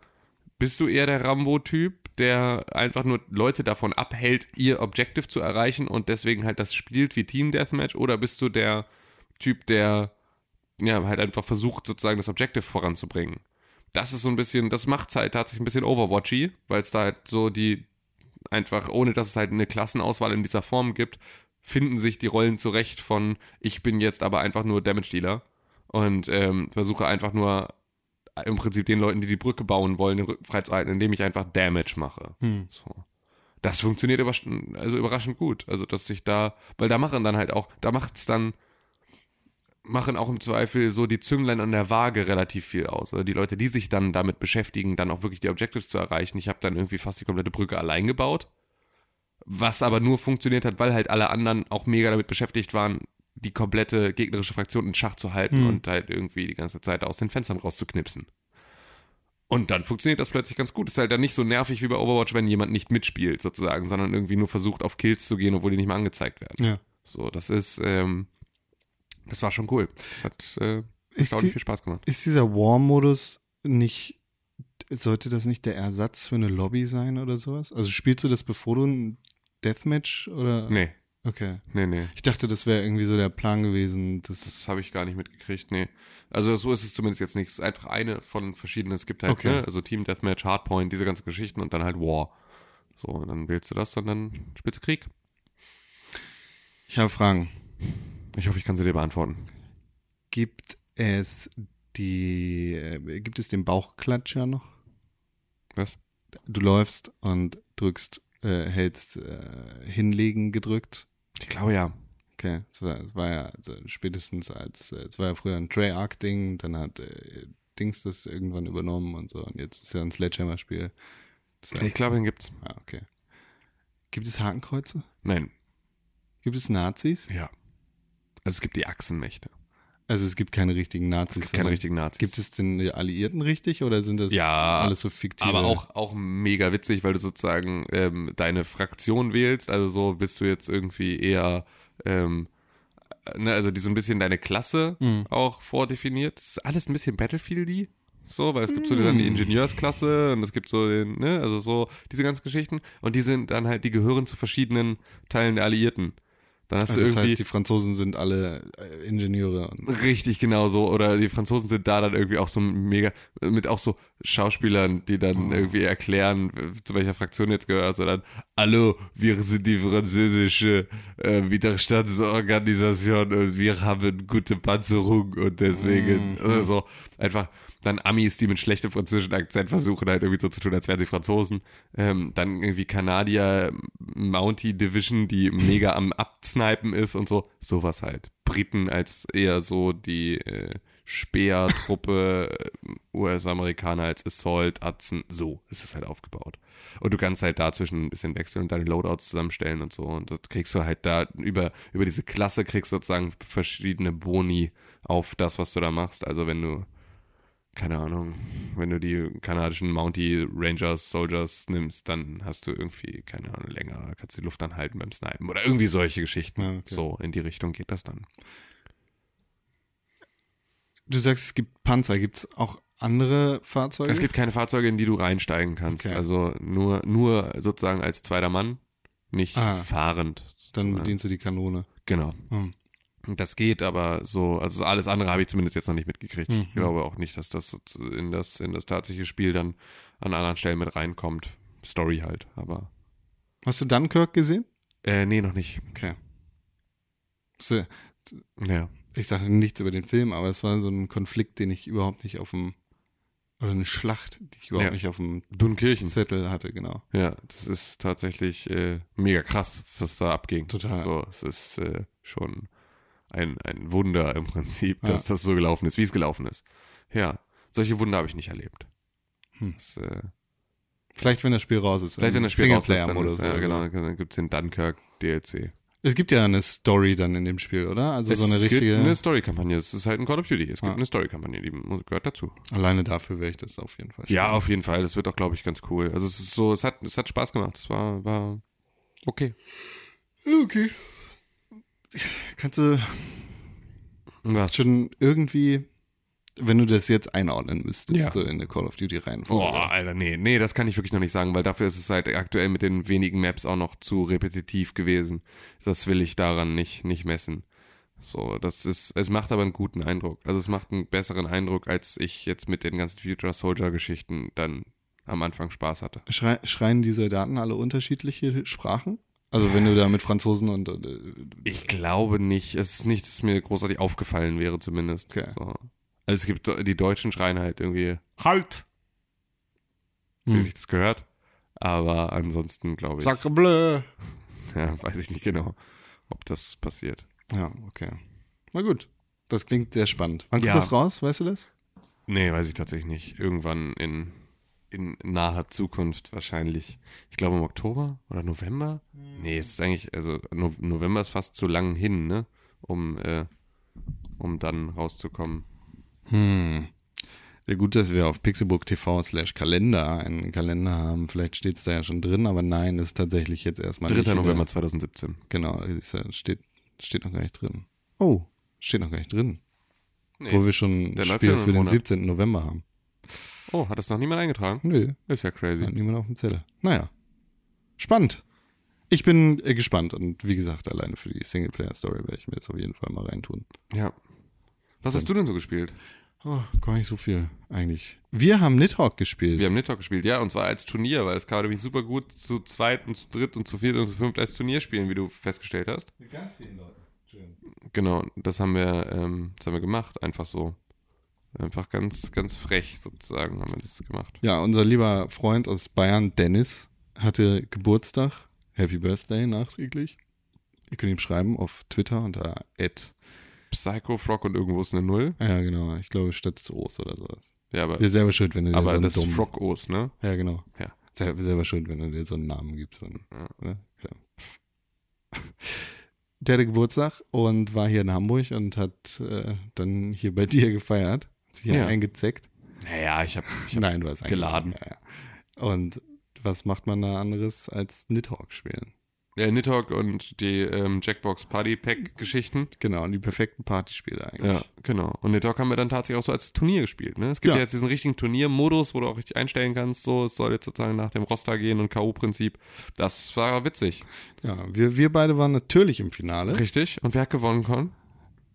bist du eher der Rambo-Typ, der einfach nur Leute davon abhält, ihr Objective zu erreichen und deswegen halt das spielt wie Team Deathmatch oder bist du der Typ, der ja halt einfach versucht sozusagen das Objective voranzubringen? Das ist so ein bisschen, das macht's halt tatsächlich ein bisschen Overwatchy, weil es da halt so die einfach, ohne dass es halt eine Klassenauswahl in dieser Form gibt, finden sich die Rollen zurecht von ich bin jetzt aber einfach nur Damage Dealer und ähm, versuche einfach nur im Prinzip den Leuten, die die Brücke bauen wollen, den Rücken freizuhalten, indem ich einfach Damage mache. So. Das funktioniert überrasch also überraschend gut. Also, dass sich da, weil da machen dann halt auch, da macht's dann, machen auch im Zweifel so die Zünglein an der Waage relativ viel aus. Also die Leute, die sich dann damit beschäftigen, dann auch wirklich die Objectives zu erreichen. Ich habe dann irgendwie fast die komplette Brücke allein gebaut. Was aber nur funktioniert hat, weil halt alle anderen auch mega damit beschäftigt waren, die komplette gegnerische Fraktion in Schach zu halten und halt irgendwie die ganze Zeit aus den Fenstern rauszuknipsen. Und dann funktioniert das plötzlich ganz gut. Ist halt dann nicht so nervig wie bei Overwatch, wenn jemand nicht mitspielt, sozusagen, sondern irgendwie nur versucht, auf Kills zu gehen, obwohl die nicht mehr angezeigt werden. Ja. So, das ist, ähm, das war schon cool. Das hat äh, die- viel Spaß gemacht. Ist dieser War-Modus nicht, sollte das nicht der Ersatz für eine Lobby sein oder sowas? Also spielst du das, bevor du ein Deathmatch oder? Nee, Okay. nee, nee. Ich dachte, das wäre irgendwie so der Plan gewesen. Das Das habe ich gar nicht mitgekriegt, nee. Also so ist es zumindest jetzt nicht. Es ist einfach eine von verschiedenen. Es gibt halt, Okay. ne, also Team Deathmatch, Hardpoint, diese ganzen Geschichten und dann halt War. So, und dann wählst du das und dann spielst du Krieg. ich habe Fragen. Ich hoffe, ich kann sie dir beantworten. Gibt es die, äh, gibt es den Bauchklatscher noch? Was? Du läufst und drückst, äh, hältst äh, hinlegen gedrückt. Ich glaube ja. Okay, das war, das war ja also spätestens als, äh, es war ja früher ein Treyarch-Ding, dann hat äh, Dings das irgendwann übernommen und so und jetzt ist ja ein Sledgehammer-Spiel. Heißt- Ich glaube, den gibt's. Ah, okay. Gibt es Hakenkreuze? Nein. Gibt es Nazis? Ja. Also es gibt die Achsenmächte. Also es gibt keine richtigen Nazis. Es gibt keine richtigen Nazis. Gibt es denn die Alliierten richtig oder sind das Ja, alles so fiktive? Aber auch, auch mega witzig, weil du sozusagen ähm, deine Fraktion wählst. Also so bist du jetzt irgendwie eher, ähm, ne, also die so ein bisschen deine Klasse Mhm. auch vordefiniert. Das ist alles ein bisschen Battlefield-y. So, weil es gibt so dann die Mhm. Ingenieursklasse und es gibt so den, ne, also so diese ganzen Geschichten. Und die sind dann halt, die gehören zu verschiedenen Teilen der Alliierten. Dann hast Also du das irgendwie. heißt, die Franzosen sind alle äh, Ingenieure. Richtig, genau so. Oder die Franzosen sind da dann irgendwie auch so mega, mit auch so Schauspielern, die dann irgendwie erklären, zu welcher Fraktion jetzt gehört, sondern, hallo, wir sind die französische äh, Widerstandsorganisation und wir haben gute Panzerung und deswegen, also so, einfach, dann Amis, die mit schlechtem französischen Akzent versuchen halt irgendwie so zu tun, als wären sie Franzosen. Ähm, dann irgendwie Kanadier, Mountie Division, die mega am Absnipen ist und so. Sowas halt. Briten als eher so die äh, Speertruppe, äh, US-Amerikaner als Assault, Atzen. So ist es halt aufgebaut. Und du kannst halt dazwischen ein bisschen wechseln und deine Loadouts zusammenstellen und so. Und das kriegst du halt da über, über diese Klasse kriegst du sozusagen verschiedene Boni auf das, was du da machst. Also wenn du keine Ahnung, wenn du die kanadischen Mountie Rangers Soldiers nimmst, dann hast du irgendwie, keine Ahnung, länger, kannst die Luft anhalten beim Snipen oder irgendwie solche Geschichten. Ja, okay. So, in die Richtung geht das dann. du sagst, es gibt Panzer. Gibt es auch andere Fahrzeuge? Es gibt keine Fahrzeuge, in die du reinsteigen kannst. Okay. Also nur, nur sozusagen als zweiter Mann, nicht Ah. fahrend. Dann bedienst du die Kanone. Genau. Hm. Das geht, aber so, also alles andere habe ich zumindest jetzt noch nicht mitgekriegt. Mhm. Ich glaube auch nicht, dass das in das, in das tatsächliche Spiel dann an anderen Stellen mit reinkommt. Story halt, aber Hast du Dunkirk gesehen? äh, nee, noch nicht. Okay. So, Ja. Ich sage nichts über den Film, aber es war so ein Konflikt, den ich überhaupt nicht auf dem oder eine Schlacht, die ich überhaupt Ja. nicht auf dem Dunkirchen. Zettel hatte, genau. Ja, das ist tatsächlich äh, mega krass, was da abging. Total. So, es ist äh, schon ein, ein Wunder im Prinzip, dass das so gelaufen ist, wie es gelaufen ist. Ja, solche Wunder habe ich nicht erlebt. Das, äh, Vielleicht, wenn das Spiel raus ist. vielleicht wenn das Spiel raus ist, dann, ja, oder so. genau, dann gibt's den Dunkirk DLC. Es gibt ja eine Story dann in dem Spiel, oder? Also so eine es richtige. gibt eine Story-Kampagne. Es ist halt ein Call of Duty. Es gibt eine Story-Kampagne, die gehört dazu. Alleine dafür wäre ich das auf jeden Fall. Ja, auf jeden Fall. Das wird auch, glaube ich, ganz cool. Also es ist so, es hat, es hat Spaß gemacht. Es war, war okay. spielen. Okay. Kannst du Was? schon irgendwie, wenn du das jetzt einordnen müsstest, Ja. so in eine Call of Duty Reihenfolge. Boah, Alter, nee, nee, das kann ich wirklich noch nicht sagen, weil dafür ist es halt aktuell mit den wenigen Maps auch noch zu repetitiv gewesen. Das will ich daran nicht, nicht messen. So, das ist, es macht aber einen guten Eindruck. Also es macht einen besseren Eindruck, als ich jetzt mit den ganzen Future Soldier Geschichten dann am Anfang Spaß hatte. Schrei schreien die Soldaten alle unterschiedliche Sprachen? Also wenn du da mit Franzosen und äh, Ich glaube nicht. Es ist nicht, dass mir großartig aufgefallen wäre, zumindest. Okay. So. Also es gibt die Deutschen schreien halt irgendwie Halt! Wie Hm. sich das gehört. Aber ansonsten glaube ich, Sacre bleu. ja, weiß ich nicht genau, ob das passiert. Ja, okay. Na gut. Das klingt sehr spannend. Wann kommt Ja. das raus? Weißt du das? Nee, weiß ich tatsächlich nicht. Irgendwann in, in naher Zukunft wahrscheinlich. Ich glaube im Oktober oder November? Nee, es ist eigentlich, also no November ist fast zu lang hin, ne? Um, äh, um dann rauszukommen. Hm. Ja, gut, dass wir auf Pixelbook TV slash Kalender einen Kalender haben. Vielleicht steht es da ja schon drin, aber nein, ist tatsächlich jetzt erstmal 3. nicht in der- November 2017. Genau, ist ja, steht, steht noch gar nicht drin. Oh, steht noch gar nicht drin. Nee. Wo wir schon ein Spiel für den Monat. 17. November haben. Oh, hat das noch niemand eingetragen? Nö, Ist ja crazy. hat niemand auf dem Zettel. Naja, spannend. Ich bin äh, gespannt und wie gesagt, alleine für die Singleplayer-Story werde ich mir jetzt auf jeden Fall mal reintun. Ja. Was hast du denn so gespielt? Oh, gar nicht so viel eigentlich. Wir haben Nidhogg gespielt. Wir haben Nidhogg gespielt, ja, und zwar als Turnier, weil das kann man nämlich super gut zu zweit und zu dritt und zu viert und zu fünft als Turnier spielen, wie du festgestellt hast. Mit ganz vielen Leuten. Schön. Genau, das haben wir, ähm, das haben wir gemacht, einfach so. Einfach ganz, ganz frech sozusagen haben wir das gemacht. Ja, unser lieber Freund aus Bayern, Dennis, hatte Geburtstag. Happy Birthday nachträglich. Ihr könnt ihm schreiben auf Twitter unter Ed. Psycho Frog und irgendwo ist eine Null. Ja, genau. Ich glaube, statt des O's oder sowas. Ja, aber, Ihr selber schuld, wenn du dir so aber einen das ist dummen... Frog-Os, ne? Ja, genau. Ja. Sel selber schuld, wenn du dir so einen Namen gibst. Dann? Ja. Pff. Der hatte Geburtstag und war hier in Hamburg und hat äh, dann hier bei dir gefeiert. Sich hier Ja. eingezeckt. Naja, ich habe ich hab Nein, du hast geladen. Ja, ja. Und was macht man da anderes als Nidhogg spielen? ja, Nidhogg und die ähm, Jackbox Party Pack Geschichten. Genau, die perfekten Partyspiele eigentlich. Ja, genau. Und Nidhogg haben wir dann tatsächlich auch so als Turnier gespielt. Ne? Es gibt ja. Ja. jetzt diesen richtigen Turniermodus, wo du auch richtig einstellen kannst. So, es soll jetzt sozusagen nach dem Roster gehen und K.O.-Prinzip. Das war witzig. Ja, wir, wir beide waren natürlich im Finale. Richtig. Und wer hat gewonnen, Con?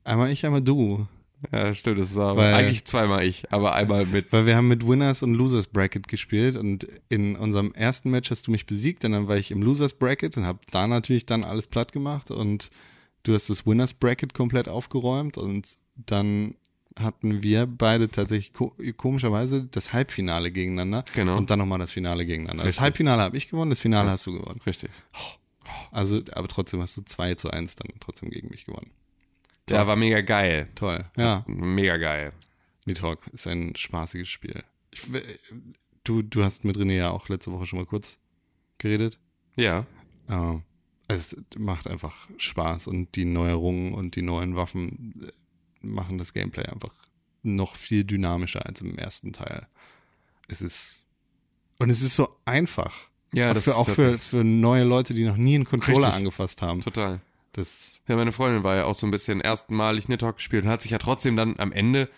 Einmal ich, einmal du. Ja, stimmt. Das war Weil- eigentlich zweimal ich, aber einmal mit. Weil wir haben mit Winners und Losers Bracket gespielt und in unserem ersten Match hast du mich besiegt und dann war ich im Losers Bracket und habe da natürlich dann alles platt gemacht und du hast das Winners Bracket komplett aufgeräumt und dann hatten wir beide tatsächlich ko komischerweise das Halbfinale gegeneinander Genau. und dann nochmal das Finale gegeneinander. Das Richtig. Halbfinale habe ich gewonnen, das Finale hast du gewonnen. Richtig. Also, aber trotzdem hast du 2 zu 1 dann trotzdem gegen mich gewonnen. Der war mega geil. Toll. Ja. Mega geil. Nidhogg ist ein spaßiges Spiel. Ich, du, du hast mit René ja auch letzte Woche schon mal kurz geredet. Ja. Äh, es macht einfach Spaß und die Neuerungen und die neuen Waffen äh, machen das Gameplay einfach noch viel dynamischer als im ersten Teil. Es ist und es ist so einfach. Ja, auch das für, ist auch für, für neue Leute, die noch nie einen Controller Richtig. angefasst haben. Total. Das Ja, meine Freundin war ja auch so ein bisschen erstmalig Nidhogg gespielt und hat sich ja trotzdem dann am Ende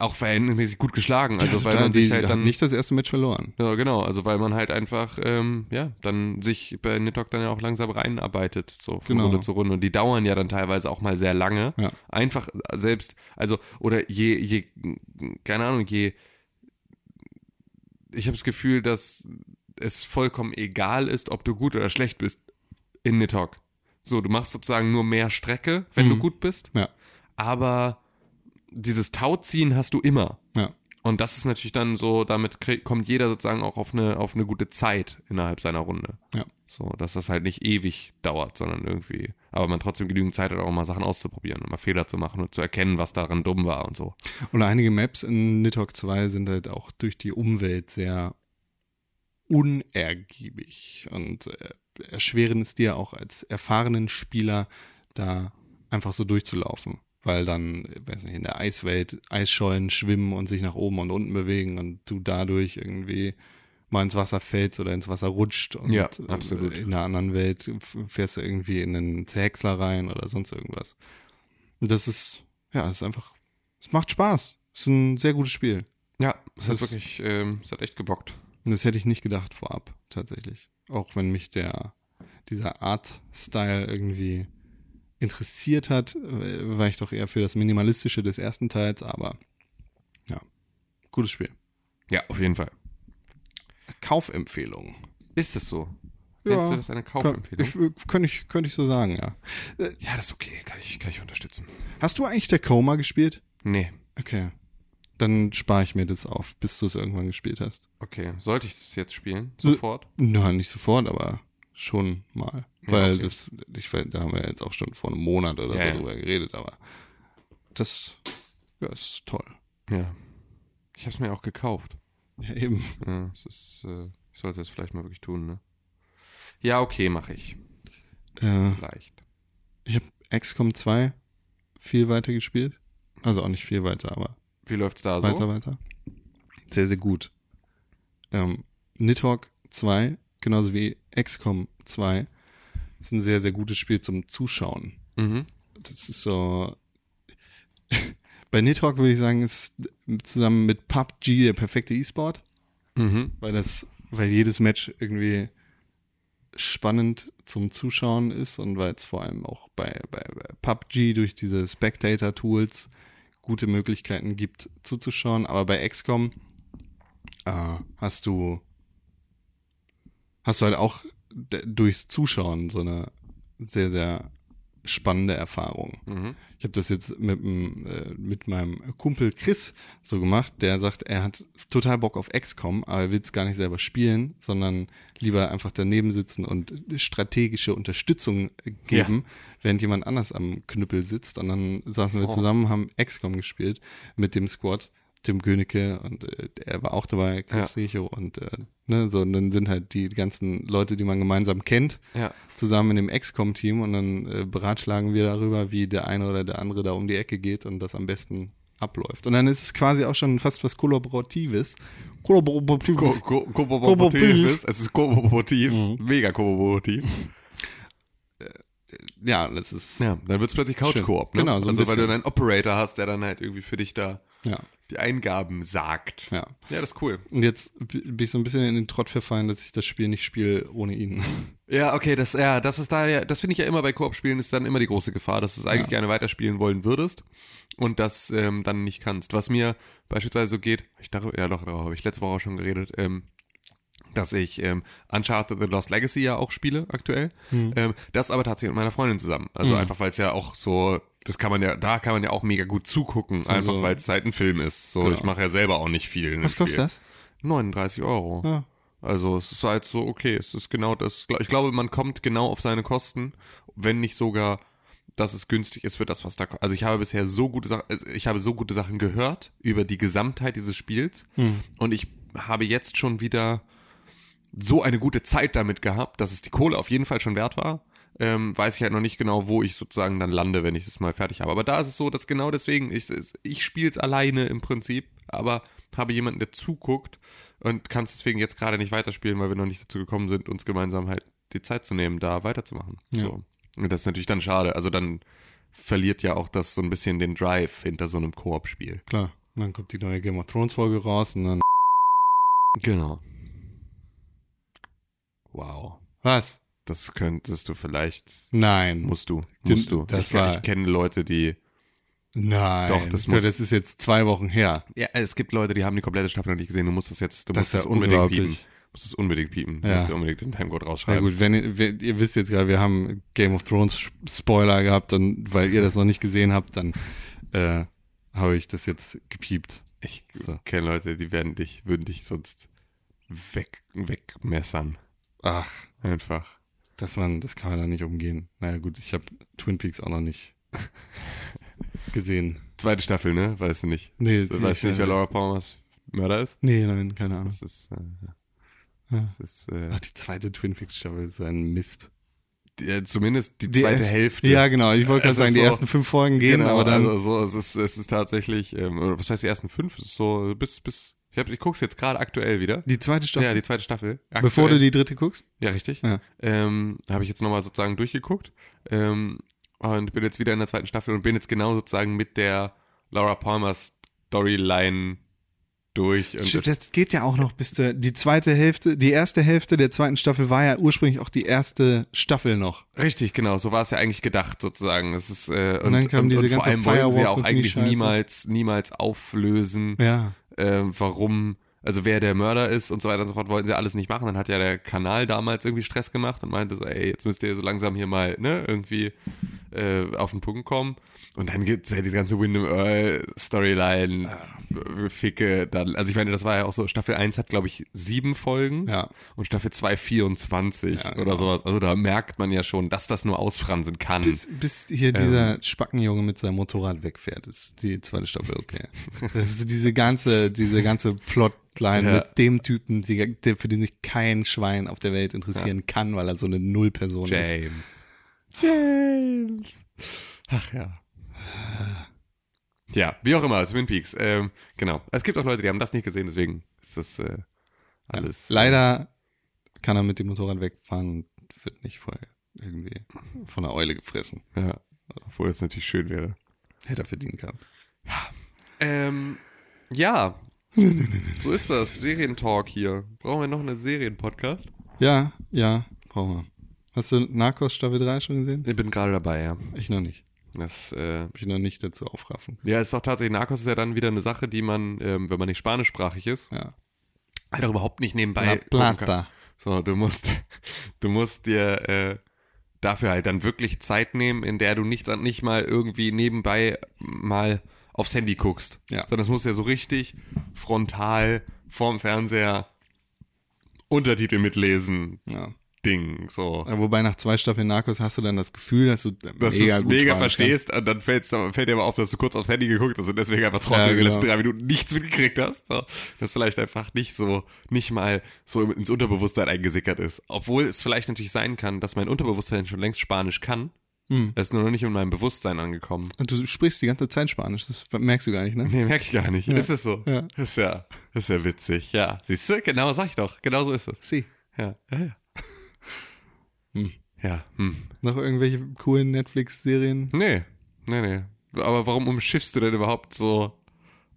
auch verhältnismäßig gut geschlagen. Also weil man sich halt dann nicht das erste Match verloren. Ja, genau. Also weil man halt einfach, ähm, ja, dann sich bei Nidhogg dann ja auch langsam reinarbeitet, so von Genau. Runde zu Runde. Und die dauern ja dann teilweise auch mal sehr lange. Ja. Einfach selbst, also, oder je, je, keine Ahnung, je, ich habe das Gefühl, dass es vollkommen egal ist, ob du gut oder schlecht bist in Nidhogg. So, du machst sozusagen nur mehr Strecke, wenn du gut bist, Ja, aber dieses Tauziehen hast du immer. ja. Und Und das ist natürlich dann so, damit krieg, kommt jeder sozusagen auch auf eine, auf eine gute Zeit innerhalb seiner Runde. Ja. So, dass das halt nicht ewig dauert, sondern irgendwie, aber man trotzdem genügend Zeit hat, auch mal Sachen auszuprobieren und mal Fehler zu machen und zu erkennen, was daran dumm war und so. Und einige Maps in Nidhogg 2 sind halt auch durch die Umwelt sehr unergiebig und äh, erschweren es dir auch als erfahrenen Spieler, da einfach so durchzulaufen. Weil dann, weiß nicht, in der Eiswelt Eisschollen schwimmen und sich nach oben und unten bewegen und du dadurch irgendwie mal ins Wasser fällst oder ins Wasser rutscht und Ja, äh, absolut. in einer anderen Welt fährst du irgendwie in einen Zerhäcksler rein oder sonst irgendwas. Und das ist, ja, es ist einfach, es macht Spaß. Es ist ein sehr gutes Spiel. Ja, es hat wirklich, ähm, es hat echt gebockt. Das hätte ich nicht gedacht vorab, tatsächlich. Auch wenn mich der, dieser Art-Style irgendwie interessiert hat, war ich doch eher für das Minimalistische des ersten Teils, aber ja, gutes Spiel. Ja, auf jeden Fall. Kaufempfehlung. Ist es so? Findest du das eine Kaufempfehlung? Ich, äh, könnte, ich, könnte ich so sagen, ja. Ja, das ist okay, kann ich, kann ich unterstützen. Hast du eigentlich der Coma gespielt? Nee, Okay. Dann spare ich mir das auf, bis du es irgendwann gespielt hast. okay. Sollte ich das jetzt spielen? Sofort? Na, nicht sofort, aber schon mal. Weil okay. das, ich weiß, da haben wir jetzt auch schon vor einem Monat oder Ja, so ja. drüber geredet, aber das, ja, ist toll. Ja. Ich habe es mir auch gekauft. Ja, eben. Ja, es ist, äh, ich sollte es vielleicht mal wirklich tun, ne? Ja, okay, mache ich. Äh, Vielleicht. ich habe XCOM 2 viel weiter gespielt. Also auch nicht viel weiter, aber Wie läuft's da so? weiter, weiter. Sehr, sehr gut. Ähm, Nidhogg 2, genauso wie XCOM 2, ist ein sehr, sehr gutes Spiel zum Zuschauen. Mhm. Das ist so. Bei Nidhogg würde ich sagen, ist zusammen mit PUBG der perfekte E-Sport, Mhm. weil das, weil jedes Match irgendwie spannend zum Zuschauen ist und weil es vor allem auch bei, bei, bei PUBG durch diese Spectator-Tools gute Möglichkeiten gibt zuzuschauen. Aber bei XCOM äh, hast du hast du halt auch durchs Zuschauen so eine sehr, sehr spannende Erfahrung. Mhm. Ich habe das jetzt mit, äh, mit meinem Kumpel Chris so gemacht, der sagt, er hat total Bock auf XCOM, aber er will es gar nicht selber spielen, sondern lieber einfach daneben sitzen und strategische Unterstützung geben, während jemand anders am Knüppel sitzt. Und dann saßen wir Oh. zusammen, haben XCOM gespielt mit dem Squad. Tim Königke und äh, er war auch dabei, Chris Ja. Und äh, ne, so und dann sind halt die ganzen Leute, die man gemeinsam kennt, Ja. zusammen in dem XCOM-Team und dann äh, beratschlagen wir darüber, wie der eine oder der andere da um die Ecke geht und das am besten abläuft. Und dann ist es quasi auch schon fast was Kollaboratives. Kollaboratives. Ko ko kooperativ. Es ist kooperativ. Mega kooperativ. ja, das ist, Ja, dann wird's plötzlich Couch-Koop, ne? Genau, so ein Also, weil du einen Operator hast, der dann halt irgendwie für dich da ja. Die Eingaben sagt. Ja. Ja, das ist cool. Und jetzt bin ich so ein bisschen in den Trott verfallen, dass ich das Spiel nicht spiele ohne ihn. Ja, okay, das, ja, das ist da ja, das finde ich ja immer bei Koop-Spielen ist dann immer die große Gefahr, dass du es eigentlich gerne weiterspielen wollen würdest und das ähm, dann nicht kannst. Was mir beispielsweise so geht, ich dachte, ja doch, darüber habe ich letzte Woche auch schon geredet, ähm, dass ich ähm, Uncharted The Lost Legacy ja auch spiele aktuell. Ähm, das aber tatsächlich mit meiner Freundin zusammen. Also einfach, weil es ja auch so, das kann man ja, da kann man ja auch mega gut zugucken, einfach so- weil es halt ein Film ist. So, Genau. ich mache ja selber auch nicht viel. Was kostet Spiel. das? 39 Euro. Ja. Also es ist halt so, okay, es ist genau das. Ich glaube, man kommt genau auf seine Kosten, wenn nicht sogar, dass es günstig ist für das, was da kommt. Also ich habe bisher so gute Sachen, ich habe so gute Sachen gehört über die Gesamtheit dieses Spiels und ich habe jetzt schon wieder so eine gute Zeit damit gehabt, dass es die Kohle auf jeden Fall schon wert war. Ähm, weiß ich halt noch nicht genau, wo ich sozusagen dann lande, wenn ich das mal fertig habe. Aber da ist es so, dass genau deswegen, ich, ich spiele es alleine im Prinzip, aber habe jemanden, der zuguckt und kann es deswegen jetzt gerade nicht weiterspielen, weil wir noch nicht dazu gekommen sind, uns gemeinsam halt die Zeit zu nehmen, da weiterzumachen. So. Und das ist natürlich dann schade. Also dann verliert ja auch das so ein bisschen den Drive hinter so einem Koop-Spiel. Klar. Und dann kommt die neue Game of Thrones Folge raus und dann. Genau. Wow. Was? Das könntest du vielleicht Nein. Musst du. Musst du. das ich, war- ich kenne Leute, die. Nein. Doch, das Ja, muss- das ist jetzt zwei Wochen her. Ja, es gibt Leute, die haben die komplette Staffel noch nicht gesehen. Du musst das jetzt, du Das musst ja unbedingt piepen. Du musst es unbedingt piepen. Du Ja. musst dir unbedingt den Timecode Ja rausschreiben. gut, wenn ihr, wenn, ihr wisst jetzt gerade, wir haben Game of Thrones Spoiler gehabt, dann, weil ihr das noch nicht gesehen habt, dann äh, habe ich das jetzt gepiept. Ich So. kenne Leute, die werden dich, würden dich sonst weg, wegmessern. Ach, Einfach. Dass man, das kann man da nicht umgehen. Naja gut, ich habe Twin Peaks auch noch nicht gesehen. Zweite Staffel, ne? Weißt du nicht. Nee, Du weißt nicht, wer Laura Palmers Mörder ist? Nee, nein, keine Ahnung. Das ist, äh, Ja. das ist äh, Ach, die zweite Twin Peaks Staffel ist so ein Mist. die, äh, zumindest die zweite erste- Hälfte. Ja, genau. Ich wollte gerade sagen, die so- ersten fünf Folgen gehen, genau, aber dann. also so, es ist, es ist tatsächlich, ähm, oder was heißt die ersten fünf? Es ist so bis, bis, ich, hab, ich guck's jetzt gerade aktuell wieder. die zweite Staffel. Ja, die zweite Staffel. bevor Aktuell. du die dritte guckst? Ja, richtig. Ja. Ähm, habe ich jetzt nochmal sozusagen durchgeguckt. Ähm, und bin jetzt wieder in der zweiten Staffel und bin jetzt genau sozusagen mit der Laura Palmer Storyline durch. Und das, das geht ja auch noch bis zur, die zweite Hälfte, die erste Hälfte der zweiten Staffel war ja ursprünglich auch die erste Staffel noch. richtig, genau, so war es ja eigentlich gedacht sozusagen. Es ist, äh, und, dann kam und, diese und vor ganze allem wollen sie ja auch und eigentlich niemals, niemals auflösen, Ja. Ähm, warum, also wer der Mörder ist und so weiter und so fort, wollten sie alles nicht machen. Dann hat ja der Kanal damals irgendwie Stress gemacht und meinte so, ey, jetzt müsst ihr so langsam hier mal, ne, irgendwie äh, auf den Punkt kommen. Und dann gibt's ja die ganze Wyndham Earl Storyline, äh, Ficke, dann, also ich meine, das war ja auch so, Staffel 1 hat, glaube ich, sieben Folgen Ja. und Staffel 2 24 Ja, oder genau. sowas. Also da merkt man ja schon, dass das nur ausfransen kann. Bis, bis hier dieser Spackenjunge mit seinem Motorrad wegfährt, ist die zweite Staffel okay. Das ist diese ganze, diese ganze Plotline Ja. mit dem Typen, die, der, für den sich kein Schwein auf der Welt interessieren kann, weil er so eine Nullperson ist. James. James. Ach ja. Ja, wie auch immer, Twin Peaks. Ähm, genau. Es gibt auch Leute, die haben das nicht gesehen, deswegen ist das äh, alles. Leider kann er mit dem Motorrad wegfahren und wird nicht vorher irgendwie von einer Eule gefressen. Ja, obwohl das natürlich schön wäre. Hätte er verdienen können. Ähm, ja. So ist das. Serientalk hier. Brauchen wir noch einen Serienpodcast? Ja, ja, brauchen wir. Hast du Narcos Staffel 3 schon gesehen? Ich bin gerade dabei, ja. Ich noch nicht. Das, äh, ich noch nicht dazu aufraffen. ja, ist auch tatsächlich, Narcos ist ja dann wieder eine Sache, die man, ähm, wenn man nicht spanischsprachig ist, Ja. halt auch überhaupt nicht nebenbei gucken kann. Plata. So, du musst, du musst dir äh, dafür halt dann wirklich Zeit nehmen, in der du nicht, nicht mal irgendwie nebenbei mal aufs Handy guckst. Ja. Sondern das muss ja so richtig frontal vorm Fernseher Untertitel mitlesen, Ja. Ding, so. Ja, Wobei nach zwei Staffeln Narcos hast du dann das Gefühl, dass du Dass mega gut mega verstehst und dann fällt's, fällt dir aber auf, dass du kurz aufs Handy geguckt hast und deswegen einfach trotzdem Ja, genau. letzten drei Minuten nichts mitgekriegt hast. So. Das vielleicht einfach nicht so, nicht mal so ins Unterbewusstsein eingesickert ist. Obwohl es vielleicht natürlich sein kann, dass mein Unterbewusstsein schon längst Spanisch kann. Hm. Das ist nur noch nicht in meinem Bewusstsein angekommen. Und du sprichst die ganze Zeit Spanisch, das merkst du gar nicht, ne? Nee, merke ich gar nicht. Ist es so? Ja. Ist ja, ist ja witzig. Ja, siehst du? Genau, sag ich doch. Genau so ist es. Sie. Ja, ja, ja. Ja, hm. Noch irgendwelche coolen Netflix-Serien? Nee, nee, nee. Aber warum umschiffst du denn überhaupt so,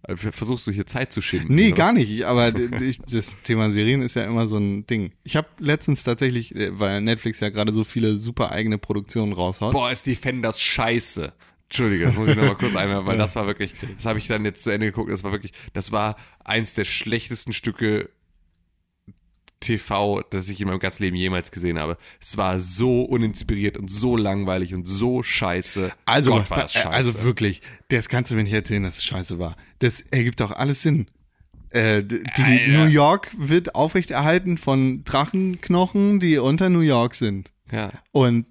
versuchst du hier Zeit zu schinden? Nee, oder? gar nicht. Aber ich, das Thema Serien ist ja immer so ein Ding. Ich habe letztens tatsächlich, äh, weil Netflix ja gerade so viele super eigene Produktionen raushaut. Boah, ist Defenders scheiße. Entschuldige, das muss ich nochmal kurz einmal, weil das war wirklich, das habe ich dann jetzt zu Ende geguckt, das war wirklich, das war eins der schlechtesten Stücke TV, das ich in meinem ganzen Leben jemals gesehen habe. Es war so uninspiriert und so langweilig und so scheiße. Also, Gott, war das scheiße. also wirklich, das kannst du mir nicht erzählen, dass es scheiße war. Das ergibt doch alles Sinn. Äh, die Alter. New York wird aufrechterhalten von Drachenknochen, die unter New York sind. ja. Und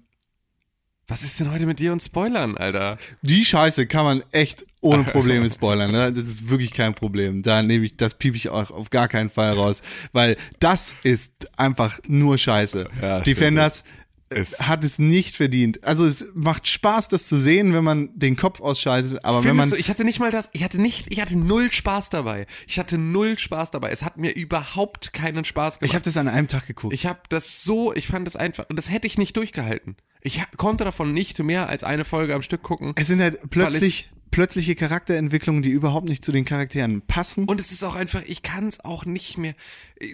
Was ist denn heute mit dir und Spoilern, Alter? die Scheiße kann man echt ohne Probleme spoilern. Ne? Das ist wirklich kein Problem. Da nehme ich, das piep ich auch auf gar keinen Fall raus, weil das ist einfach nur Scheiße. Ja, Defenders Es- hat es nicht verdient. Also es macht Spaß, das zu sehen, wenn man den Kopf ausschaltet, aber wenn man Findest du, ich hatte nicht mal das, ich hatte nicht, ich hatte null Spaß dabei. Ich hatte null Spaß dabei. Es hat mir überhaupt keinen Spaß gemacht. ich habe das an einem Tag geguckt. Ich habe das so, ich fand das einfach, und das hätte ich nicht durchgehalten. Ich konnte davon nicht mehr als eine Folge am Stück gucken. es sind halt plötzlich plötzliche Charakterentwicklungen, die überhaupt nicht zu den Charakteren passen. Und es ist auch einfach, ich kann es auch nicht mehr.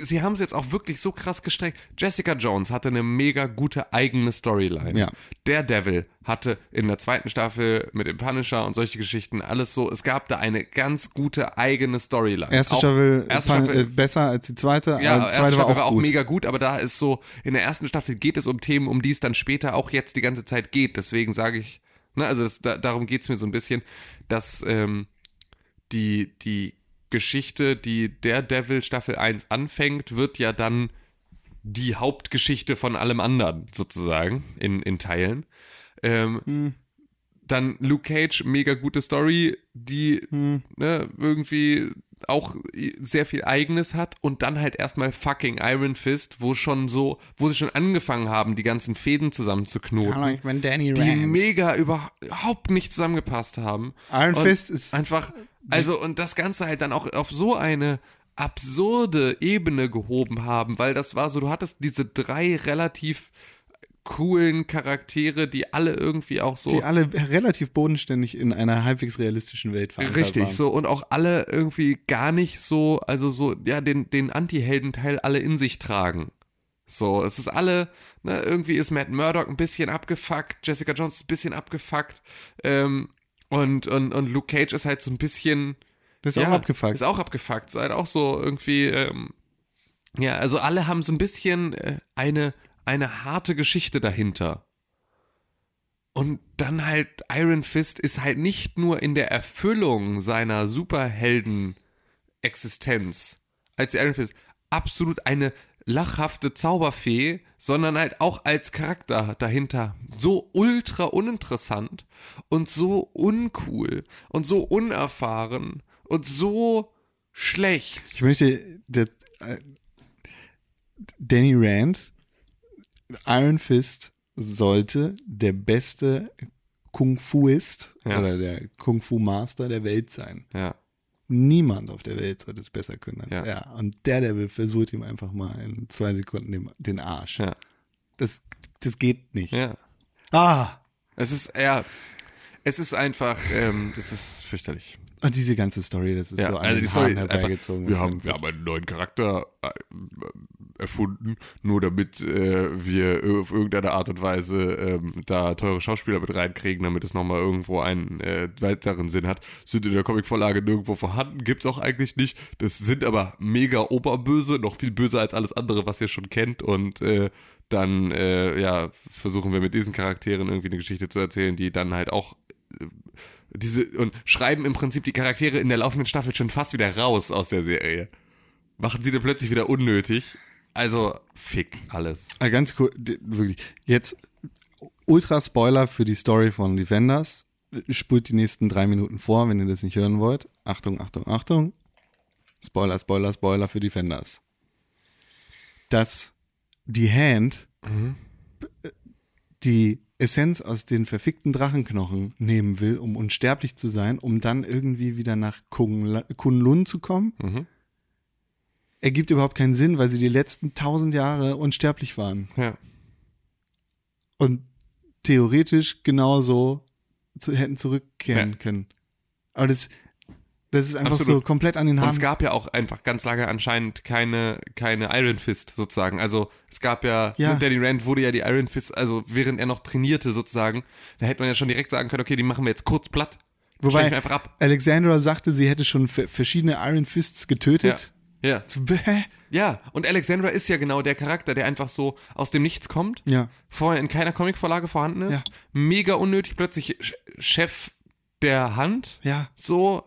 Sie haben es jetzt auch wirklich so krass gestreckt. Jessica Jones hatte eine mega gute eigene Storyline. Ja. Daredevil hatte in der zweiten Staffel mit dem Punisher und solche Geschichten alles so. Es gab da eine ganz gute eigene Storyline. erste Auch- Staffel, erste pan- Staffel äh, besser als die zweite, Ja, aber die erste zweite Staffel war auch gut. mega gut, aber da ist so, in der ersten Staffel geht es um Themen, um die es dann später auch jetzt die ganze Zeit geht. Deswegen sage ich, ne, also das, da, darum geht's mir so ein bisschen, dass ähm, die, die Geschichte, die Daredevil Staffel 1 anfängt, wird ja dann die Hauptgeschichte von allem anderen, sozusagen, in, in Teilen. Ähm, Dann Luke Cage, mega gute Story, die ne, irgendwie auch sehr viel Eigenes hat und dann halt erstmal fucking Iron Fist, wo schon so, wo sie schon angefangen haben, die ganzen Fäden zusammenzuknoten ich mein Danny die mega überhaupt nicht zusammengepasst haben. Iron und Fist ist- einfach, also und das Ganze halt dann auch auf so eine absurde Ebene gehoben haben, weil das war so, du hattest diese drei relativ coolen Charaktere, die alle irgendwie auch so Die alle relativ bodenständig in einer halbwegs realistischen Welt verankert Richtig, waren. so und auch alle irgendwie gar nicht so, also so, ja, den, den Anti-Heldenteil alle in sich tragen. So, es ist alle, ne, irgendwie ist Matt Murdock ein bisschen abgefuckt, Jessica Jones ist ein bisschen abgefuckt, ähm, und, und, und Luke Cage ist halt so ein bisschen. Das ist auch abgefuckt. Ist auch abgefuckt, ist halt auch so irgendwie, ähm, ja, also alle haben so ein bisschen äh, eine, eine harte Geschichte dahinter. Und dann halt Iron Fist ist halt nicht nur in der Erfüllung seiner Superhelden-Existenz als Iron Fist absolut eine lachhafte Zauberfee, sondern halt auch als Charakter dahinter so ultra uninteressant und so uncool und so unerfahren und so schlecht. Ich möchte, der, äh, Danny Rand, Iron Fist sollte der beste Kung Fuist Ja. oder der Kung Fu Master der Welt sein. Ja. Niemand auf der Welt sollte es besser können als Ja. er. Und Daredevil versucht ihm einfach mal in zwei Sekunden den, den Arsch. Ja. Das, das geht nicht. Ja. Ah! Es ist, ja, es ist einfach, ähm, es ist fürchterlich. Und diese ganze Story, das ist Ja, so also die Story ist einfach, herbeigezogen. wir haben, wir haben einen neuen Charakter äh, erfunden, nur damit äh, wir auf irgendeine Art und Weise ähm, da teure Schauspieler mit reinkriegen, damit es nochmal irgendwo einen äh, weiteren Sinn hat. Sind in der Comicvorlage nirgendwo vorhanden, gibt's auch eigentlich nicht. Das sind aber mega oberböse, noch viel böser als alles andere, was ihr schon kennt und äh, dann äh, ja versuchen wir mit diesen Charakteren irgendwie eine Geschichte zu erzählen, die dann halt auch diese und schreiben im Prinzip die Charaktere in der laufenden Staffel schon fast wieder raus aus der Serie. Machen sie dann plötzlich wieder unnötig. Also fick alles. Ah, ganz cool, wirklich. Jetzt ultra Spoiler für die Story von Defenders. Spult die nächsten drei Minuten vor, wenn ihr das nicht hören wollt. Achtung, Achtung, Achtung. Spoiler, Spoiler, Spoiler für Defenders. Dass die Hand äh, die Essenz aus den verfickten Drachenknochen nehmen will, um unsterblich zu sein, um dann irgendwie wieder nach Kung- Kunlun zu kommen, ergibt überhaupt keinen Sinn, weil sie die letzten tausend Jahre unsterblich waren Ja. und theoretisch genauso zu, hätten zurückkehren Ja. können. Aber das, das ist einfach so Absolut. komplett an den Und es Haaren. gab ja auch einfach ganz lange anscheinend keine, keine Iron Fist sozusagen. Also es gab ja, Ja. mit Danny Rand wurde ja die Iron Fist, also während er noch trainierte sozusagen, da hätte man ja schon direkt sagen können, okay, die machen wir jetzt kurz platt. Wobei einfach ab. Alexandra sagte, sie hätte schon verschiedene Iron Fists Ja. getötet. Ja. So, Hä? Ja, und Alexandra ist ja genau der Charakter, der einfach so aus dem Nichts kommt, Ja. vorher in keiner Comicvorlage vorhanden ist, mega unnötig, plötzlich Ch- Chef der Hand, Ja. so,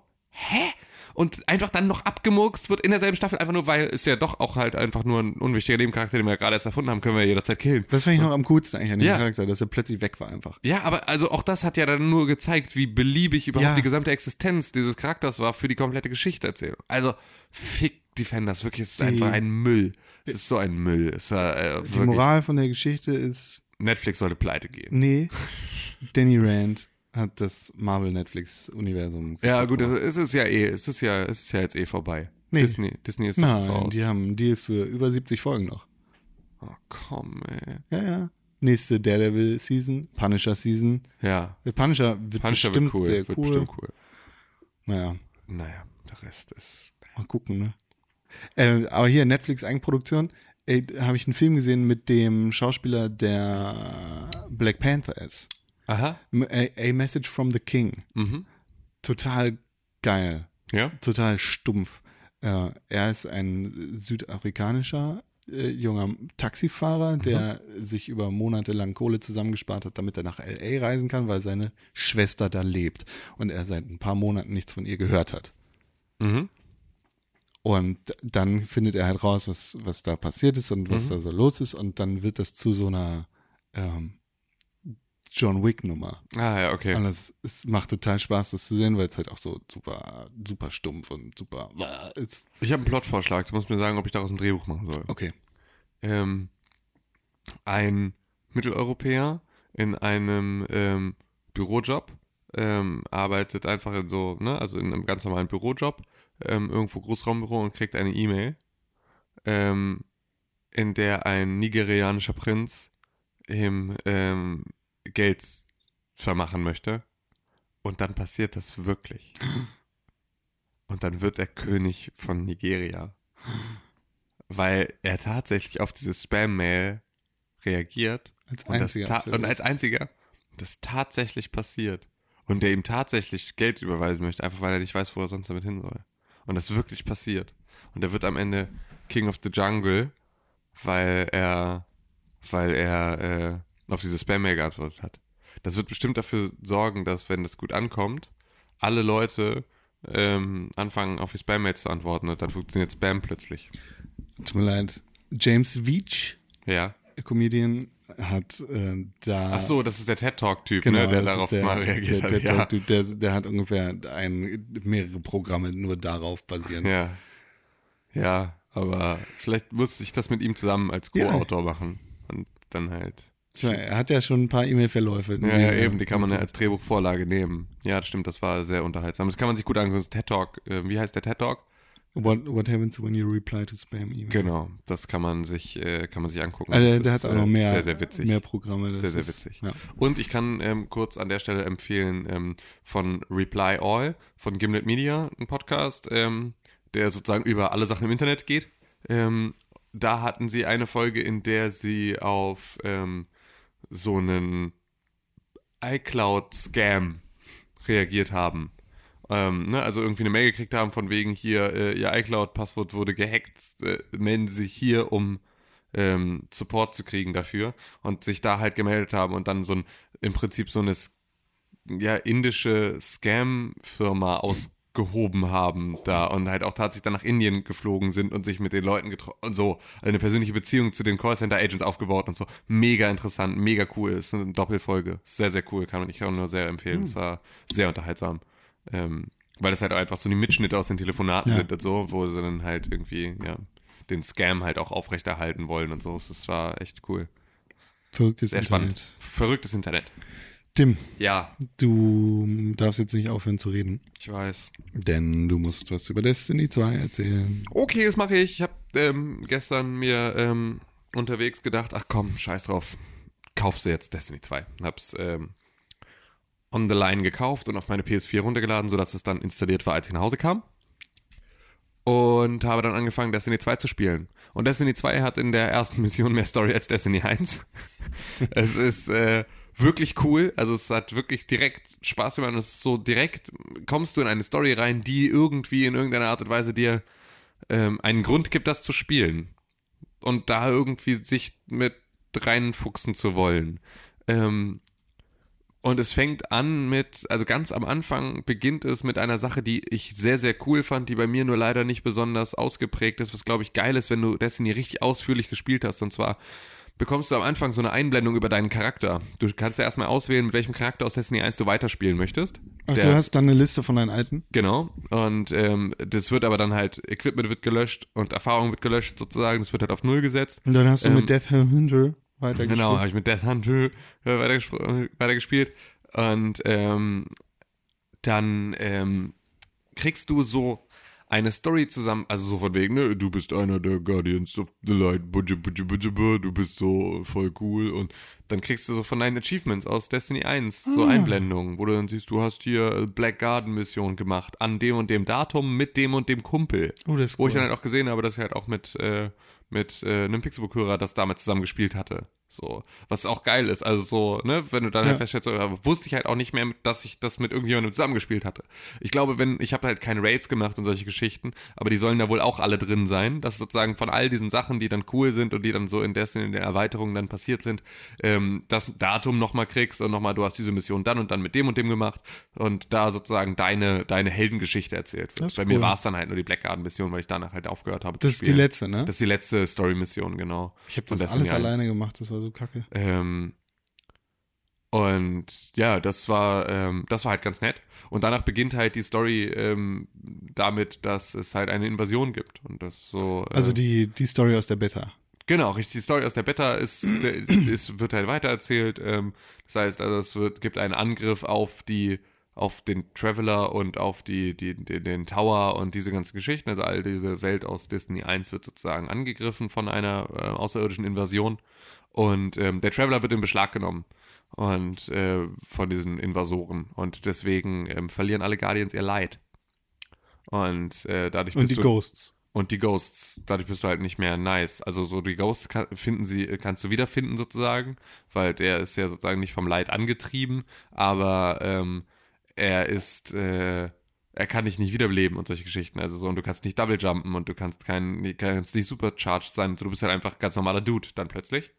hä? Und einfach dann noch abgemurkst wird in derselben Staffel, einfach nur, weil es ja doch auch halt einfach nur ein unwichtiger Nebencharakter, den wir ja gerade erst erfunden haben, können wir ja jederzeit killen. Das fand ich noch am coolsten eigentlich an dem Ja. Charakter, dass er plötzlich weg war einfach. Ja, aber also auch das hat ja dann nur gezeigt, wie beliebig überhaupt Ja. die gesamte Existenz dieses Charakters war für die komplette Geschichteerzählung. Also, fick Defenders, wirklich, es ist einfach ein Müll. Es ist so ein Müll. Es äh, Die Moral von der Geschichte ist, Netflix sollte pleite gehen. nee, Danny Rand hat das Marvel-Netflix-Universum Ja, gut, es es ist ja eh, es ist ja, es ist ja jetzt eh vorbei. Nee. Disney, Disney ist Nein, raus. die haben einen Deal für über 70 Folgen noch. Oh, komm, ey. Ja, ja. Nächste Daredevil-Season, Punisher-Season. Ja, Der Punisher wird Punisher bestimmt wird cool, sehr wird cool. bestimmt cool. Naja, Naja, der Rest ist. mal gucken, ne? Äh, aber hier, Netflix-Eigenproduktion, ey, habe ich einen Film gesehen mit dem Schauspieler, der Black Panther ist. Aha. A, Message from the King. Mhm. Total geil. Ja? Total stumpf. Äh, er ist ein südafrikanischer äh, junger Taxifahrer, der sich über Monate lang Kohle zusammengespart hat, damit er nach LA reisen kann, weil seine Schwester da lebt und er seit ein paar Monaten nichts von ihr gehört hat. Mhm. Und dann findet er halt raus, was, was da passiert ist und was da so los ist. Und dann wird das zu so einer ähm, John Wick-Nummer. Ah, ja, okay. Und es, es macht total Spaß, das zu sehen, weil es halt auch so super, super stumpf und super ist. Ich habe einen Plotvorschlag. Du musst mir sagen, ob ich daraus ein Drehbuch machen soll. Okay. ähm, ein Mitteleuropäer in einem ähm, Bürojob, ähm, arbeitet einfach in so, ne, also in einem ganz normalen Bürojob, ähm, irgendwo Großraumbüro und kriegt eine E-Mail, ähm, in der ein nigerianischer Prinz ihm ähm, Geld vermachen möchte. Und dann passiert das wirklich. Und dann wird er König von Nigeria weil er tatsächlich auf diese Spam-Mail reagiert Als und, einziger und als einziger das tatsächlich passiert und der ihm tatsächlich Geld überweisen möchte, einfach weil er nicht weiß, wo er sonst damit hin soll. Und das wirklich passiert. Und er wird am Ende King of the Jungle, weil er, weil er äh, auf diese Spam-Mail geantwortet hat. Das wird bestimmt dafür sorgen, dass, wenn das gut ankommt, alle Leute ähm, anfangen, auf die Spam-Mails zu antworten und dann funktioniert Spam plötzlich. Tut mir leid. James Veach, Ja. Comedian, hat äh, da. Ach so, das ist der TED-Talk-Typ, Genau, ne, der das ist darauf der, mal reagiert der, hat. der, ja. der, der, der hat ungefähr ein, mehrere Programme nur darauf basierend. ja. Ja, aber vielleicht muss ich das mit ihm zusammen als Ja. Co-Autor machen. Und dann halt. Er hat ja schon ein paar E-Mail-Verläufe. Ja, ja, eben, die kann man ja als Drehbuchvorlage nehmen. Ja, das stimmt, das war sehr unterhaltsam. Das kann man sich gut angucken. Das TED-Talk, äh, wie heißt der TED-Talk? What, what happens when you reply to spam email? Genau, das kann man sich, äh, kann man sich angucken. Also, Das der, ist, hat auch äh, noch mehr, Sehr, sehr witzig. mehr Programme. Sehr, sehr ist- witzig. Ja. Und ich kann ähm, kurz an der Stelle empfehlen ähm, von Reply All, von Gimlet Media, ein Podcast, ähm, der sozusagen über alle Sachen im Internet geht. Ähm, da hatten sie eine Folge, in der sie auf ähm, so einen iCloud-Scam reagiert haben. Ähm, ne, also irgendwie eine Mail gekriegt haben von wegen hier, äh, ihr iCloud-Passwort wurde gehackt, äh, melden Sie sich hier, um ähm, Support zu kriegen dafür und sich da halt gemeldet haben und dann so ein, im Prinzip so eine ja, indische Scam-Firma ausgehoben haben da und halt auch tatsächlich dann nach Indien geflogen sind und sich mit den Leuten getroffen und so eine persönliche Beziehung zu den Callcenter-Agents aufgebaut und so. Mega interessant, mega cool. Ist eine Doppelfolge. Sehr, sehr cool. Kann man, ich kann nur sehr empfehlen. Es war sehr unterhaltsam. Ähm, weil das halt auch einfach so die Mitschnitte aus den Telefonaten Ja. sind und so, wo sie dann halt irgendwie, ja, den Scam halt auch aufrechterhalten wollen und so. Das war echt cool. Verrücktes Sehr Internet. spannend. Verrücktes Internet. Tim, Ja, du darfst jetzt nicht aufhören zu reden, ich weiß. denn du musst was über Destiny 2 erzählen. Okay, das mache ich. Ich habe ähm, gestern mir ähm, unterwegs gedacht, ach komm, scheiß drauf. Kaufst du jetzt Destiny 2. Hab's ähm, on the line gekauft und auf meine PS4 runtergeladen, sodass es dann installiert war, als ich nach Hause kam. Und habe dann angefangen, Destiny 2 zu spielen. Und Destiny 2 hat in der ersten Mission mehr Story als Destiny 1. es ist äh, wirklich cool. Also es hat wirklich direkt Spaß gemacht. Und es ist so direkt, kommst du in eine Story rein, die irgendwie in irgendeiner Art und Weise dir ähm, einen Grund gibt, das zu spielen. Und da irgendwie sich mit reinfuchsen zu wollen. Ähm, und es fängt an mit, also ganz am Anfang beginnt es mit einer Sache, die ich sehr, sehr cool fand, die bei mir nur leider nicht besonders ausgeprägt ist, was glaube ich geil ist, wenn du Destiny richtig ausführlich gespielt hast. Und zwar bekommst du am Anfang so eine Einblendung über deinen Charakter. Du kannst ja erstmal auswählen, mit welchem Charakter aus Destiny 1 du weiterspielen möchtest. Ach, Der- du hast dann eine Liste von deinen alten? Genau. Und ähm, das wird aber dann halt, Equipment wird gelöscht und Erfahrung wird gelöscht sozusagen. Das wird halt auf Null gesetzt. Und dann hast du Ähm, mit Death Hunter weitergespielt. Genau, habe ich mit Death Hunter äh, weitergespielt. Und ähm, dann ähm, kriegst du so eine Story zusammen, also so von wegen, ne, du bist einer der Guardians of the Light, du bist so voll cool und dann kriegst du so von deinen Achievements aus Destiny 1 so Einblendungen, wo du dann siehst, du hast hier Black Garden Mission gemacht, an dem und dem Datum mit dem und dem Kumpel. Oh, das ist Wo ich cool. dann halt auch gesehen habe, dass ich halt auch mit, äh, mit äh, einem Pixelbook-Hörer das damals zusammen gespielt hatte. So, was auch geil ist. Also so, ne, wenn du dann Ja. halt feststellst, so, wusste ich halt auch nicht mehr, dass ich das mit irgendjemandem zusammengespielt hatte. Ich glaube, wenn, ich habe halt keine Raids gemacht und solche Geschichten, aber die sollen da wohl auch alle drin sein, dass sozusagen von all diesen Sachen, die dann cool sind und die dann so in dessen, in der Erweiterung dann passiert sind, ähm, das Datum nochmal kriegst und nochmal, du hast diese Mission dann und dann mit dem und dem gemacht und da sozusagen deine, deine Heldengeschichte erzählt wird. Bei mir cool. war es dann halt nur die Blackguard-Mission, weil ich danach halt aufgehört habe. zu Das ist die letzte, ne? Das ist die letzte Story-Mission, genau. Ich habe das alles 1. alleine gemacht, das war so kacke. Ähm, und ja, das war, ähm, das war halt ganz nett. Und danach beginnt halt die Story ähm, damit, dass es halt eine Invasion gibt. Und das so. Äh, Also die, die Story aus der Beta. Genau, richtig. Die Story aus der Beta ist, ist, ist wird halt weitererzählt. Ähm, das heißt, also es wird, gibt einen Angriff auf die, auf den Traveler und auf die, die, die, den Tower und diese ganzen Geschichten. Also all diese Welt aus Destiny 1 wird sozusagen angegriffen von einer äh, außerirdischen Invasion. Und ähm, der Traveler wird in Beschlag genommen. Und äh, von diesen Invasoren. Und deswegen ähm, verlieren alle Guardians ihr Leid. Und äh, dadurch Und bist die du, Ghosts. und die Ghosts, dadurch bist du halt nicht mehr nice. Also so die Ghosts kann, finden sie, kannst du wiederfinden sozusagen, weil der ist ja sozusagen nicht vom Leid angetrieben, aber ähm, er ist, äh, er kann dich nicht wiederbeleben und solche Geschichten. Also so, und du kannst nicht double jumpen und du kannst kein, kannst nicht supercharged sein. Du bist halt einfach ganz normaler Dude dann plötzlich.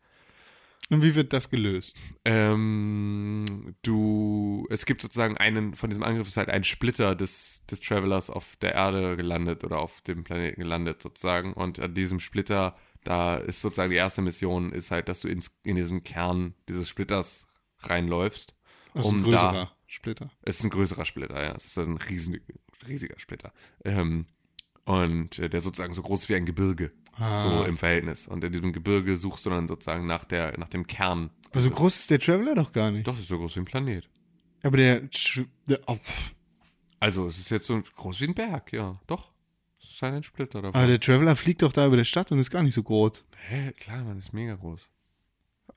Und wie wird das gelöst? Ähm, du, es gibt sozusagen einen, von diesem Angriff ist halt ein Splitter des, des Travelers auf der Erde gelandet oder auf dem Planeten gelandet sozusagen. Und an diesem Splitter, da ist sozusagen die erste Mission, ist halt, dass du ins, in diesen Kern dieses Splitters reinläufst. Das ist um ein größerer da, Splitter. es ist ein größerer Splitter, ja. Es ist ein riesen, riesiger Splitter. Ähm, und äh, der sozusagen so groß ist wie ein Gebirge. Ah. So im Verhältnis. Und in diesem Gebirge suchst du dann sozusagen nach der, nach dem Kern. Also groß ist der Traveler doch gar nicht. Doch, das ist so groß wie ein Planet. Aber der, der oh. Also, es ist jetzt so groß wie ein Berg, ja. Doch. Es ist halt ein Splitter davon. aber der Traveler fliegt doch da über der Stadt und ist gar nicht so groß. Hä? Klar, man ist mega groß.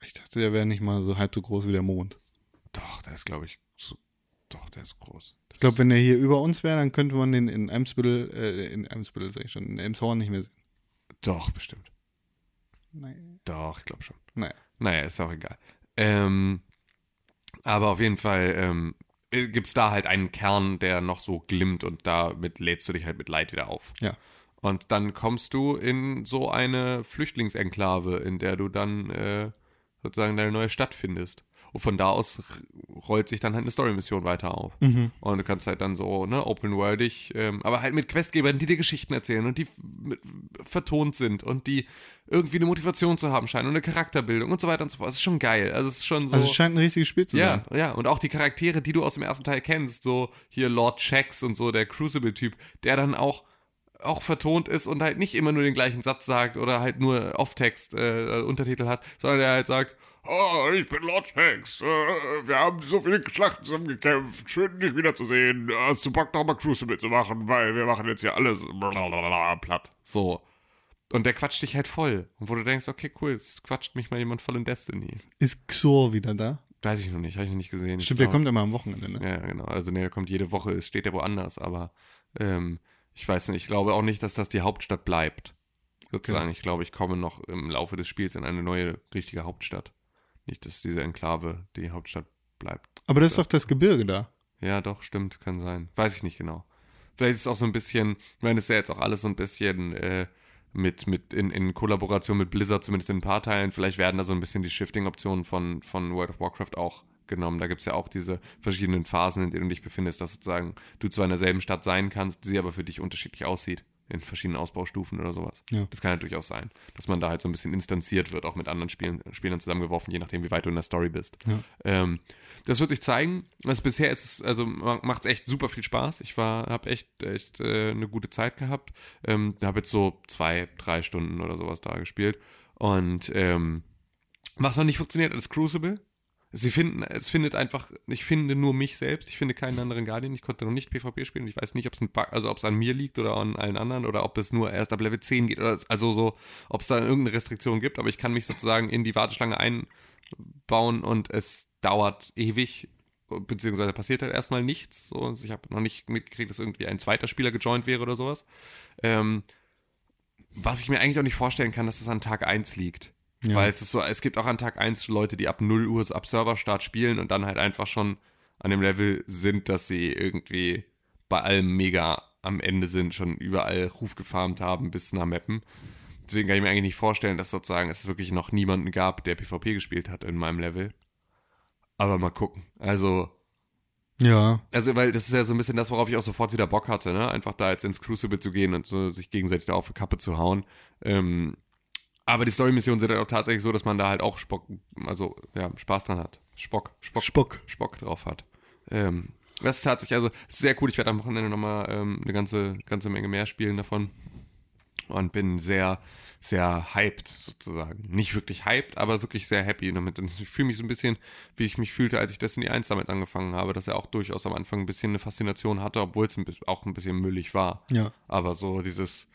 Ich dachte, der wäre nicht mal so halb so groß wie der Mond. Doch, der ist, glaube ich, so, doch, der ist groß. Ich glaube, wenn der hier über uns wäre, dann könnte man den in Eimsbüttel, äh, in Eimsbüttel sag ich schon, in Elmshorn nicht mehr sehen. Doch, bestimmt. Nein. Doch, ich glaube schon. Naja. Naja, ist auch egal. Ähm, aber auf jeden Fall ähm, gibt es da halt einen Kern, der noch so glimmt und damit lädst du dich halt mit Leid wieder auf. Ja. Und dann kommst du in so eine Flüchtlingsenklave, in der du dann äh, sozusagen deine neue Stadt findest. Und von da aus rollt sich dann halt eine Story-Mission weiter auf. Und du kannst halt dann so, ne, open-worldig, ähm, aber halt mit Questgebern, die dir Geschichten erzählen und die mit, vertont sind und die irgendwie eine Motivation zu haben scheinen und eine Charakterbildung und so weiter und so fort. Das ist schon geil. Also es ist schon so. Also es scheint ein richtiges Spiel zu Ja, sein. ja, und auch die Charaktere, die du aus dem ersten Teil kennst, so hier Lord Shax und so, der Crucible-Typ, der dann auch, auch vertont ist und halt nicht immer nur den gleichen Satz sagt oder halt nur Off-Text äh, Untertitel hat, sondern der halt sagt, Oh, ich bin Lord Shax. Äh, wir haben so viele Schlachten zusammen gekämpft. Schön, dich wiederzusehen. Hast du Bock, nochmal Crucible zu machen? Weil wir machen jetzt hier alles platt. so. Und der quatscht dich halt voll. Und wo du denkst, okay, cool, jetzt quatscht mich mal jemand voll in Destiny. Ist Xor wieder da? Weiß ich noch nicht, habe ich noch nicht gesehen. Stimmt, der kommt immer am Wochenende, ne? Ja, genau. Also nee, der kommt jede Woche, es steht ja woanders, aber ähm, ich weiß nicht, ich glaube auch nicht, dass das die Hauptstadt bleibt. Sozusagen, ich glaube, ich komme noch im Laufe des Spiels in eine neue, richtige Hauptstadt. Nicht, dass diese Enklave die Hauptstadt bleibt. Aber das ist doch das Gebirge da. Ja, doch, stimmt, kann sein. Weiß ich nicht genau. Vielleicht ist es auch so ein bisschen, ich meine, das ist ja jetzt auch alles so ein bisschen äh, mit, mit in, in Kollaboration mit Blizzard, zumindest in ein paar Teilen. Vielleicht werden da so ein bisschen die Shifting-Optionen von, von World of Warcraft auch genommen. Da gibt's ja auch diese verschiedenen Phasen, in denen du dich befindest, dass sozusagen du zwar in derselben Stadt sein kannst, sie aber für dich unterschiedlich aussieht. In verschiedenen Ausbaustufen oder sowas. Ja. Das kann ja durchaus sein, dass man da halt so ein bisschen instanziert wird, auch mit anderen Spielen, Spielern zusammengeworfen, je nachdem, wie weit du in der Story bist. Ähm, das wird sich zeigen. Also bisher ist es, also macht es echt super viel Spaß. Ich war, habe echt, echt äh, eine gute Zeit gehabt. Ähm, habe jetzt so zwei, drei Stunden oder sowas da gespielt. Und ähm, was noch nicht funktioniert, ist Crucible. Sie finden, es findet einfach, ich finde nur mich selbst, ich finde keinen anderen Guardian, ich konnte noch nicht PvP spielen, ich weiß nicht, ob es ein Bug, also ob es an mir liegt oder an allen anderen oder ob es nur erst ab Level 10 geht oder also so, ob es da irgendeine Restriktion gibt, aber ich kann mich sozusagen in die Warteschlange einbauen und es dauert ewig, beziehungsweise passiert halt erstmal nichts. So, also ich habe noch nicht mitgekriegt, dass irgendwie ein zweiter Spieler gejoint wäre oder sowas. Ähm, was ich mir eigentlich auch nicht vorstellen kann, dass das an Tag 1 liegt. Weil es ist so, es gibt auch an Tag 1 Leute, die ab 0 Uhr ab Serverstart spielen und dann halt einfach schon an dem Level sind, dass sie irgendwie bei allem mega am Ende sind, schon überall Ruf gefarmt haben bis nach Mappen. Deswegen kann ich mir eigentlich nicht vorstellen, dass sozusagen es wirklich noch niemanden gab, der PvP gespielt hat in meinem Level. Aber mal gucken. Also, Ja. also, weil das ist ja so ein bisschen das, worauf ich auch sofort wieder Bock hatte, ne? Einfach da jetzt ins Crucible zu gehen und so sich gegenseitig da auf die Kappe zu hauen. Ähm, aber die Story-Missionen sind halt auch tatsächlich so, dass man da halt auch Spock, also ja, Spaß dran hat. Spock, Spock, Spock. Spock drauf hat. Ähm, das ist tatsächlich, also sehr cool. Ich werde am Wochenende nochmal ähm, eine ganze, ganze Menge mehr spielen davon. Und bin sehr, sehr hyped sozusagen. Nicht wirklich hyped, aber wirklich sehr happy damit. Und ich fühle mich so ein bisschen, wie ich mich fühlte, als ich Destiny 1 damit angefangen habe, dass er auch durchaus am Anfang ein bisschen eine Faszination hatte, obwohl es auch ein bisschen müllig war. Ja. Aber so dieses,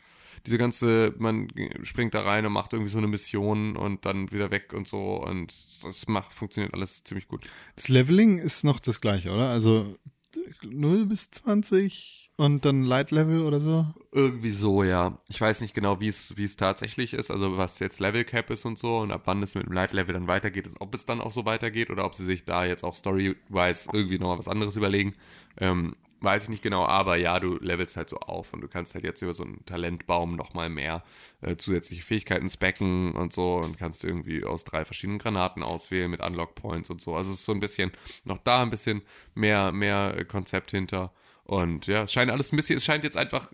diese ganze, man springt da rein und macht irgendwie so eine Mission und dann wieder weg und so und das macht, funktioniert alles ziemlich gut. Das Leveling ist noch das gleiche, oder? Also 0 bis 20 und dann Light Level oder so? Irgendwie so, ja. Ich weiß nicht genau, wie es, wie es tatsächlich ist, also was jetzt Level Cap ist und so und ab wann es mit dem Light Level dann weitergeht und ob es dann auch so weitergeht oder ob sie sich da jetzt auch story-wise irgendwie nochmal was anderes überlegen. Ähm, weiß ich nicht genau, aber ja, du levelst halt so auf und du kannst halt jetzt über so einen Talentbaum nochmal mehr äh, zusätzliche Fähigkeiten specken und so und kannst irgendwie aus drei verschiedenen Granaten auswählen mit Unlock Points und so. Also es ist so ein bisschen noch da ein bisschen mehr, mehr äh, Konzept hinter. Und ja, es scheint alles ein bisschen, es scheint jetzt einfach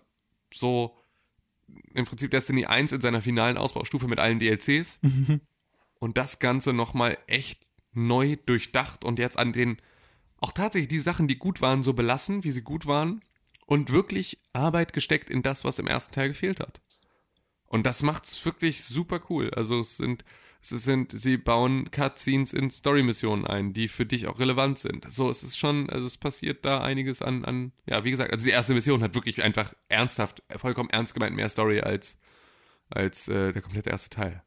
so im Prinzip Destiny 1 in seiner finalen Ausbaustufe mit allen DLCs und das Ganze nochmal echt neu durchdacht und jetzt an den auch tatsächlich die Sachen, die gut waren, so belassen, wie sie gut waren und wirklich Arbeit gesteckt in das, was im ersten Teil gefehlt hat. Und das macht's wirklich super cool. Also es sind, es sind, sie bauen Cutscenes in Story-Missionen ein, die für dich auch relevant sind. So, es ist schon, also es passiert da einiges an, an, ja, wie gesagt, also die erste Mission hat wirklich einfach ernsthaft, vollkommen ernst gemeint mehr Story als, als äh, der komplette erste Teil.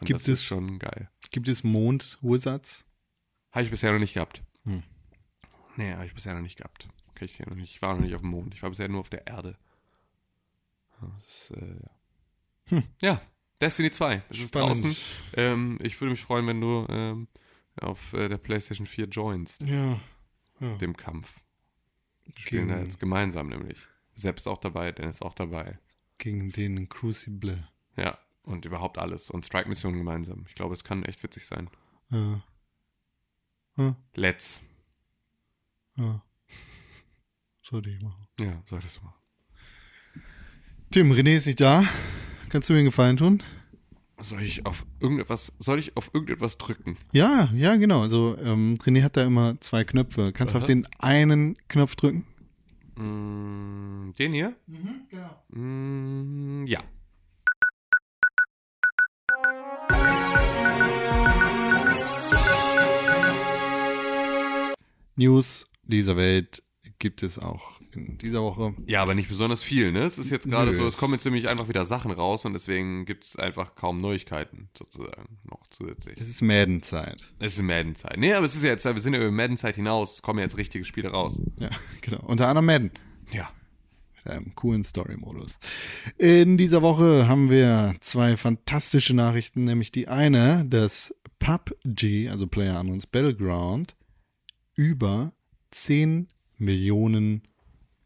Und Gibt das ist es- schon geil. Gibt es Mond-Wizards? Habe ich bisher noch nicht gehabt. Hm. Nee, habe ich bisher noch nicht gehabt. Kenn ich ja noch nicht. Ich war noch nicht auf dem Mond. Ich war bisher nur auf der Erde. Ja, Das, äh, ja. ja, Destiny 2. Es ist draußen. Ähm, ich würde mich freuen, wenn du ähm, auf äh, der PlayStation 4 joinst, Ja. dem Kampf. Wir spielen da jetzt gemeinsam nämlich. Selbst auch dabei, Dennis auch dabei. gegen den Crucible. Ja, und überhaupt alles. Und Strike-Missionen gemeinsam. Ich glaube, es kann echt witzig sein. Ja. Ja. Let's. Ja. Sollte ich machen. Ja, solltest du mal. Tim, René ist nicht da. Kannst du mir einen Gefallen tun? Soll ich auf irgendetwas, soll ich auf irgendetwas drücken? Ja, ja, genau. Also ähm, René hat da immer zwei Knöpfe. Kannst du auf den einen Knopf drücken? Mm, den hier? Mhm, genau. Mm, ja. News dieser Welt gibt es auch in dieser Woche. Ja, aber nicht besonders viel, ne? Es ist jetzt gerade so, es kommen jetzt nämlich einfach wieder Sachen raus und deswegen gibt es einfach kaum Neuigkeiten, sozusagen, noch zusätzlich. Es ist Madden-Zeit. Es ist Madden-Zeit. Nee, aber es ist ja jetzt, wir sind ja über Madden-Zeit hinaus, es kommen jetzt richtige Spiele raus. Ja, genau. Unter anderem Madden. Ja. Mit einem coolen Story-Modus. In dieser Woche haben wir zwei fantastische Nachrichten, nämlich die eine, dass PUBG, also Player Battleground, über 10 Millionen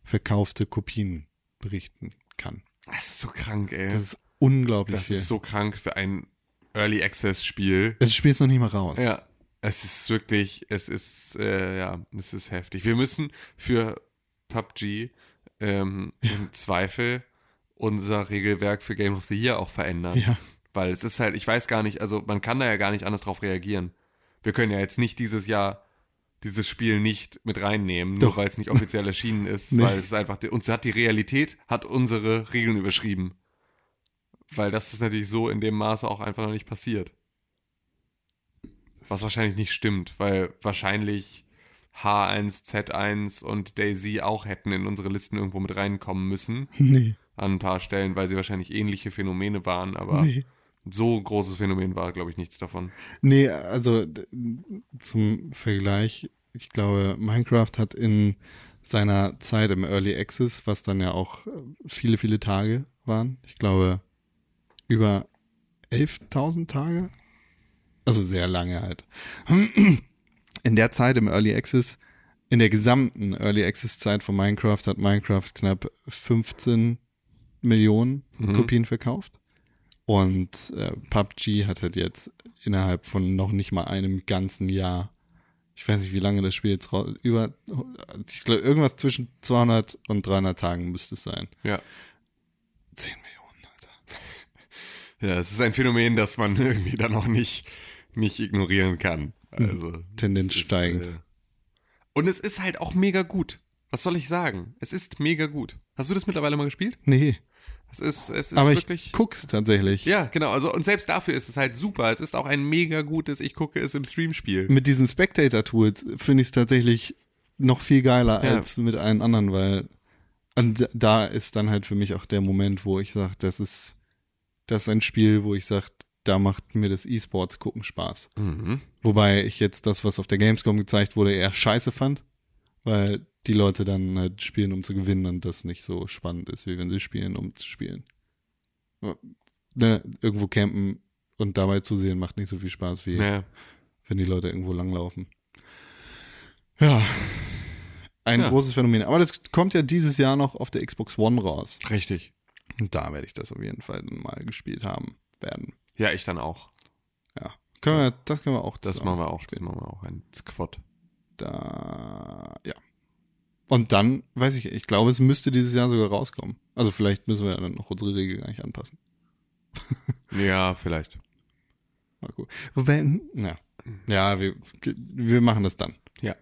verkaufte Kopien berichten kann. Das ist so krank, ey. Das ist unglaublich Das viel. ist so krank für ein Early Access Spiel. das Spiel ist noch nicht mal raus. Ja, es ist wirklich, es ist, äh, ja, es ist heftig. Wir müssen für PUBG ähm, im Zweifel unser Regelwerk für Game of the Year auch verändern. Ja. Weil es ist halt, ich weiß gar nicht, also man kann da ja gar nicht anders drauf reagieren. Wir können ja jetzt nicht dieses Jahr dieses Spiel nicht mit reinnehmen, nur weil es nicht offiziell erschienen ist, Nee. weil es einfach, uns hat die Realität, hat unsere Regeln überschrieben. Weil das ist natürlich so in dem Maße auch einfach noch nicht passiert. Was wahrscheinlich nicht stimmt, weil wahrscheinlich H1, Z1 und Daisy auch hätten in unsere Listen irgendwo mit reinkommen müssen. Nee. An ein paar Stellen, weil sie wahrscheinlich ähnliche Phänomene waren, aber Nee. So großes Phänomen war, glaube ich, nichts davon. Nee, also zum Vergleich, ich glaube, Minecraft hat in seiner Zeit im Early Access, was dann ja auch äh, viele, viele Tage waren, ich glaube, über 11.000 Tage? Also sehr lange halt. In der Zeit im Early Access, in der gesamten Early Access Zeit von Minecraft hat Minecraft knapp 15 Millionen Kopien verkauft. Und äh, PUBG hat halt jetzt innerhalb von noch nicht mal einem ganzen Jahr, ich weiß nicht, wie lange das Spiel jetzt raus, über, ich glaube, irgendwas zwischen 200 und 300 Tagen müsste es sein. Ja. 10 Millionen, Alter. Ja, es ist ein Phänomen, das man irgendwie dann auch nicht, nicht ignorieren kann. Also, Tendenz ist, steigend. äh, Und es ist halt auch mega gut. Was soll ich sagen? Es ist mega gut. Hast du das mittlerweile mal gespielt? Nee, Es ist, es ist aber wirklich. ich guck's tatsächlich. ja, genau. Also, und selbst dafür ist es halt super. Es ist auch ein mega gutes, ich gucke es im Stream-Spiel. Mit diesen Spectator-Tools finde ich es tatsächlich noch viel geiler Ja. als mit allen anderen, weil und da ist dann halt für mich auch der Moment, wo ich sage, das ist, das ist ein Spiel, wo ich sage, da macht mir das E-Sports gucken Spaß. Mhm. Wobei ich jetzt das, was auf der Gamescom gezeigt wurde, eher scheiße fand, weil die Leute dann halt spielen, um zu gewinnen und das nicht so spannend ist, wie wenn sie spielen, um zu spielen. Ne, irgendwo campen und dabei zu sehen, macht nicht so viel Spaß wie Ja. wenn die Leute irgendwo langlaufen. Ja, ein Ja. großes Phänomen. Aber das kommt ja dieses Jahr noch auf der Xbox One raus. Richtig. Und da werde ich das auf jeden Fall mal gespielt haben werden. Ja, ich dann auch. Ja, können wir, das können wir auch. Das machen wir auch. Das machen wir auch. Ein Squad. Da, ja. Und dann, weiß ich, ich glaube, es müsste dieses Jahr sogar rauskommen. Also vielleicht müssen wir dann noch unsere Regel gar nicht anpassen. Ja, vielleicht. Mal gucken. Wobei, hm, ja, ja wir, wir machen das dann. Ja.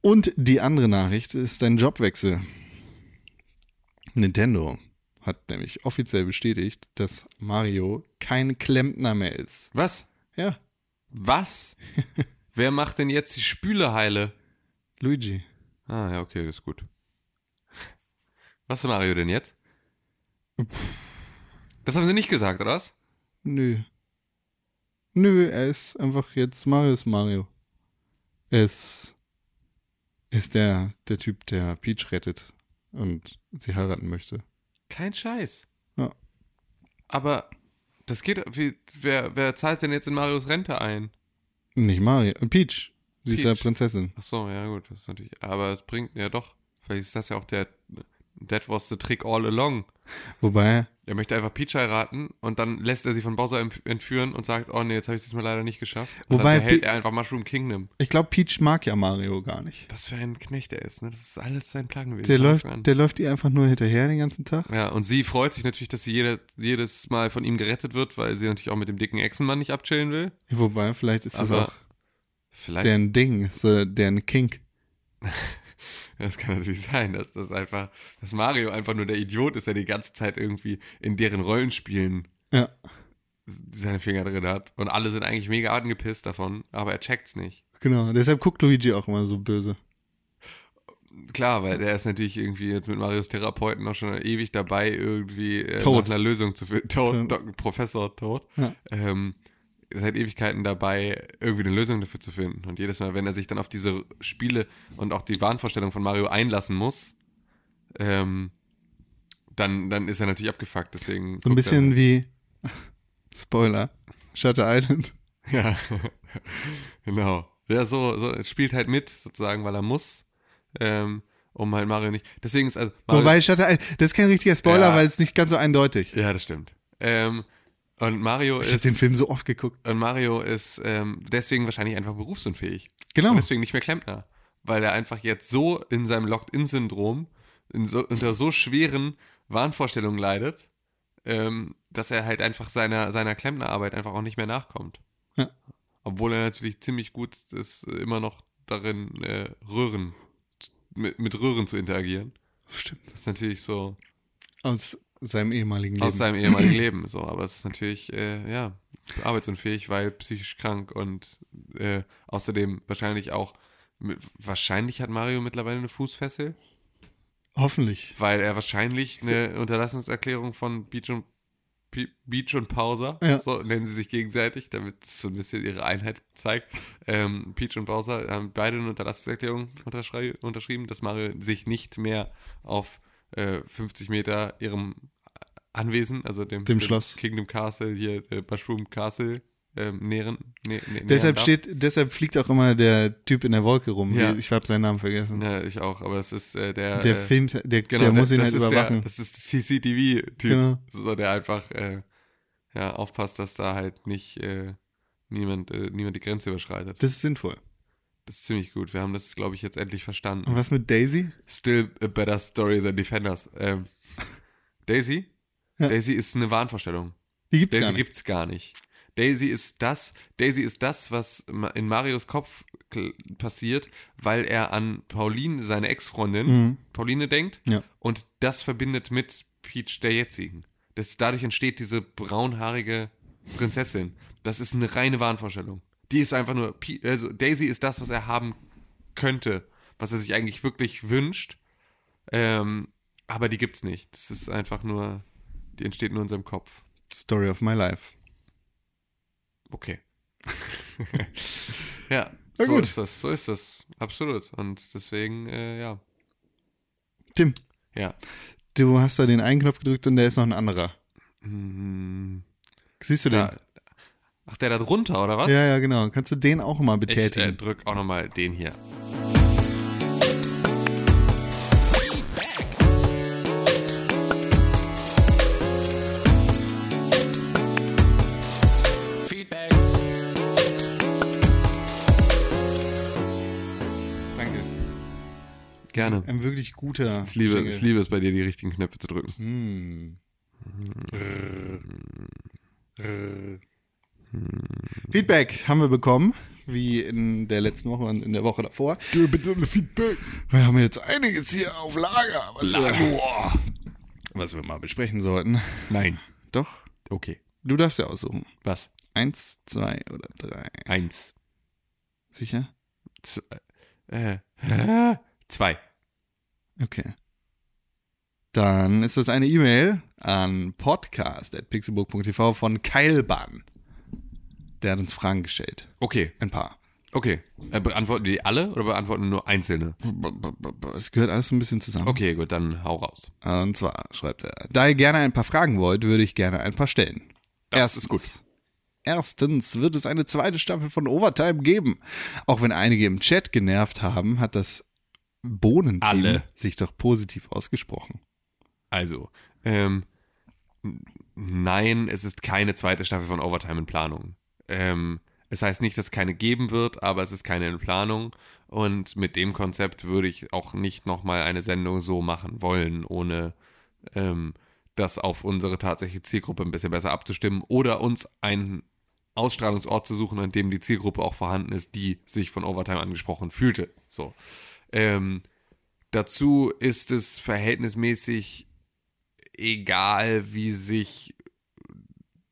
Und die andere Nachricht ist ein Jobwechsel. Nintendo hat nämlich offiziell bestätigt, dass Mario kein Klempner mehr ist. Was? Ja, Was? Wer macht denn jetzt die Spüle heile? Luigi. Ah, ja, okay, das ist gut. Was ist Mario denn jetzt? Das haben sie nicht gesagt, oder was? Nö. Nö, er ist einfach jetzt Mario ist Mario. Er ist, ist der, der Typ, der Peach rettet und sie heiraten möchte. Kein Scheiß. Ja. Aber das geht, wie, wer, wer zahlt denn jetzt in Marios Rente ein? Nicht Mario, äh, Peach. Sie ist ja. Prinzessin. Ach so, ja gut, das ist natürlich, aber es bringt, ja doch, vielleicht ist das ja auch der, that was the trick all along. Wobei, Er möchte einfach Peach heiraten und dann lässt er sie von Bowser entführen und sagt, oh nee, jetzt habe ich es diesmal leider nicht geschafft. Und Wobei dann behält Pe- er einfach Mushroom Kingdom. ich glaube, Peach mag ja Mario gar nicht. Was für ein Knecht er ist, ne? Das ist alles sein Plan gewesen. Der läuft, an. der läuft ihr einfach nur hinterher den ganzen Tag. Ja, und sie freut sich natürlich, dass sie jede, jedes Mal von ihm gerettet wird, weil sie natürlich auch mit dem dicken Echsenmann nicht abchillen will. Wobei, vielleicht ist das Aber auch vielleicht, deren Ding, so deren Kink. das kann natürlich sein, dass das einfach, dass Mario einfach nur der Idiot ist, der die ganze Zeit irgendwie in deren Rollenspielen Ja. seine Finger drin hat. Und alle sind eigentlich mega angepisst davon, aber er checkt's nicht. Genau, deshalb guckt Luigi auch immer so böse. Klar, weil der ist natürlich irgendwie jetzt mit Marios Therapeuten auch schon ewig dabei, irgendwie äh, Tot. nach einer Lösung zu finden. Tot, Tot. Doc, Professor Tot. Ja. Ähm, seit Ewigkeiten dabei, irgendwie eine Lösung dafür zu finden. Und jedes Mal, wenn er sich dann auf diese Spiele und auch die Wahnvorstellung von Mario einlassen muss, ähm, dann, dann ist er natürlich abgefuckt. Deswegen So ein bisschen wie, Spoiler, Shutter Island. Er, ja, genau. Ja, so, so er spielt halt mit, sozusagen, weil er muss. Ähm, um halt Mario nicht. Deswegen ist also. Mario Wobei Shutter Island, das ist kein richtiger Spoiler, Ja. weil es nicht ganz so eindeutig. Ja, das stimmt. Ähm, und Mario Ich ist den Film so oft geguckt. und Mario ist ähm, deswegen wahrscheinlich einfach berufsunfähig. Genau. Und deswegen nicht mehr Klempner. Weil er einfach jetzt so in seinem Locked-In-Syndrom, in so, unter so schweren Wahnvorstellungen leidet, ähm, dass er halt einfach seiner, seiner Klempnerarbeit einfach auch nicht mehr nachkommt. Ja. Obwohl er natürlich ziemlich gut ist, immer noch darin, äh, Röhren, mit, mit Röhren zu interagieren. Stimmt. Das ist natürlich so, Aus seinem ehemaligen Leben. aus seinem ehemaligen Leben. So, aber es ist natürlich äh, ja arbeitsunfähig, weil psychisch krank und äh, außerdem wahrscheinlich auch wahrscheinlich hat Mario mittlerweile eine Fußfessel, Hoffentlich. weil er wahrscheinlich eine Unterlassungserklärung von Beach und Beach und Pauser, Ja. so nennen sie sich gegenseitig, damit es so ein bisschen ihre Einheit zeigt. Ähm, Peach und Bowser haben beide eine Unterlassungserklärung unterschrieben, dass Mario sich nicht mehr auf äh, 50 Meter ihrem Anwesen, also dem, Dem Schloss. Kingdom Castle, hier, äh, Mushroom Castle, ähm, nähern. Nä, nä, Deshalb steht, deshalb fliegt auch immer der Typ in der Wolke rum. Ja. Ich habe seinen Namen vergessen. Ja, ich auch, aber es ist äh, der. Der äh, Film, der, Genau, der muss ihn halt überwachen. Der, das ist der CCTV-Typ, Genau. so, der einfach äh, ja, aufpasst, dass da halt nicht äh, niemand, äh, niemand die Grenze überschreitet. Das ist sinnvoll. Ist ziemlich gut. Wir haben das, glaube ich, jetzt endlich verstanden. Und was mit Daisy? Still a better story than Defenders. Ähm, Daisy? Ja. Daisy ist eine Wahnvorstellung. Die gibt's Daisy gar nicht. gibt's gar nicht. Daisy ist das, Daisy ist das, was in Marios Kopf passiert, weil er an Pauline, seine Ex-Freundin, Pauline denkt Mhm. Ja. und das verbindet mit Peach, der jetzigen. Das, dadurch entsteht diese braunhaarige Prinzessin. Das ist eine reine Wahnvorstellung. Die ist einfach nur, also Daisy ist das, was er haben könnte, was er sich eigentlich wirklich wünscht. Ähm, aber die gibt's nicht. Das ist einfach nur, die entsteht nur in seinem Kopf. Story of my life. Okay. ja, Na so gut. ist das, so ist das, absolut. Und deswegen, äh, ja, Tim, ja. du hast da den einen Knopf gedrückt und der ist noch ein anderer. Hm, Siehst du den? Ach, der da drunter, oder was? Ja, ja, genau. Kannst du den auch mal ich äh, betätigen? drück auch nochmal den hier. Danke. Gerne. Ein wirklich guter. Ich liebe, Jingle. ich liebe es bei dir, die richtigen Knöpfe zu drücken. Hm. Feedback haben wir bekommen, wie in der letzten Woche und in der Woche davor. bitte ein Feedback. Wir haben jetzt einiges hier auf Lager, was, Wir, was wir mal besprechen sollten. Nein. Doch, Okay. du darfst ja aussuchen. Was? Eins, zwei oder drei. Eins. Sicher? Z äh, zwei. Okay. Dann ist das eine E-Mail an podcast.pixelburg.tv von Keilbahn. Der hat uns Fragen gestellt. Okay, Ein paar. okay. Äh, beantworten die alle oder beantworten nur einzelne? Es gehört alles ein bisschen zusammen. Okay, gut, dann hau raus. Und zwar schreibt er, da ihr gerne ein paar Fragen wollt, würde ich gerne ein paar stellen. Das ist gut. Erstens wird es eine zweite Staffel von Overtime geben. Auch wenn einige im Chat genervt haben, hat das Bohnenteam Alle. sich doch positiv ausgesprochen. Also, ähm, nein, es ist keine zweite Staffel von Overtime in Planung. Ähm, es heißt nicht, dass es keine geben wird, aber es ist keine in Planung. Und mit dem Konzept würde ich auch nicht nochmal eine Sendung so machen wollen, ohne ähm, das auf unsere tatsächliche Zielgruppe ein bisschen besser abzustimmen oder uns einen Ausstrahlungsort zu suchen, an dem die Zielgruppe auch vorhanden ist, die sich von Overtime angesprochen fühlte. So. Ähm, dazu ist es verhältnismäßig egal, wie sich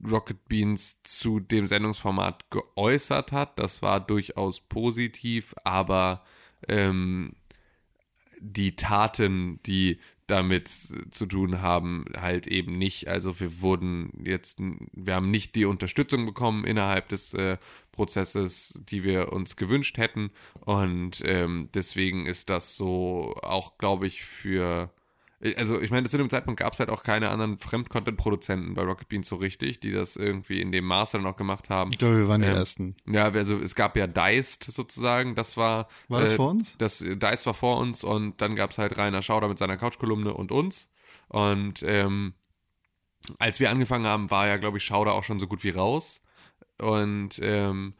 Rocket Beans zu dem Sendungsformat geäußert hat. Das war durchaus positiv, aber ähm, die Taten, die damit zu tun haben, halt eben nicht. Also wir wurden jetzt, wir haben nicht die Unterstützung bekommen innerhalb des äh, Prozesses, die wir uns gewünscht hätten. Und ähm, deswegen ist das so auch, glaube ich, für also ich meine, zu dem Zeitpunkt gab es halt auch keine anderen Fremdcontent-Produzenten bei Rocket Beans so richtig, die das irgendwie in dem Maße dann auch gemacht haben. Ich glaube, wir waren die Ähm, Ersten. Ja, also es gab ja Diced sozusagen, das war. War das äh, vor uns? Das äh, Diced war vor uns und dann gab es halt Rainer Schauder mit seiner Couchkolumne und uns. Und ähm, als wir angefangen haben, war ja, glaube ich, Schauder auch schon so gut wie raus. Und ähm,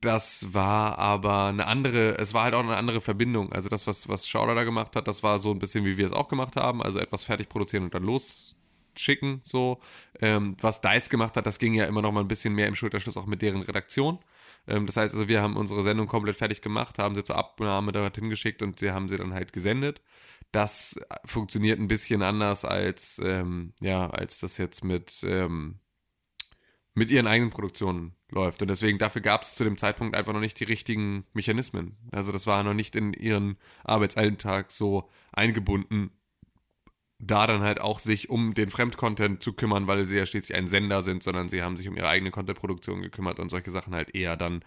das war aber eine andere, es war halt auch eine andere Verbindung. Also das, was, was Schauder da gemacht hat, das war so ein bisschen, wie wir es auch gemacht haben. Also etwas fertig produzieren und dann losschicken, so. Ähm, was Dice gemacht hat, das ging ja immer noch mal ein bisschen mehr im Schulterschluss auch mit deren Redaktion. Ähm, das heißt also, wir haben unsere Sendung komplett fertig gemacht, haben sie zur Abnahme dorthin geschickt und sie haben sie dann halt gesendet. Das funktioniert ein bisschen anders als, ähm, ja, als das jetzt mit, ähm, mit ihren eigenen Produktionen läuft. Und deswegen, dafür gab es zu dem Zeitpunkt einfach noch nicht die richtigen Mechanismen. Also das war noch nicht in ihren Arbeitsalltag so eingebunden, da dann halt auch sich um den Fremdcontent zu kümmern, weil sie ja schließlich ein Sender sind, sondern sie haben sich um ihre eigene Contentproduktion gekümmert und solche Sachen halt eher dann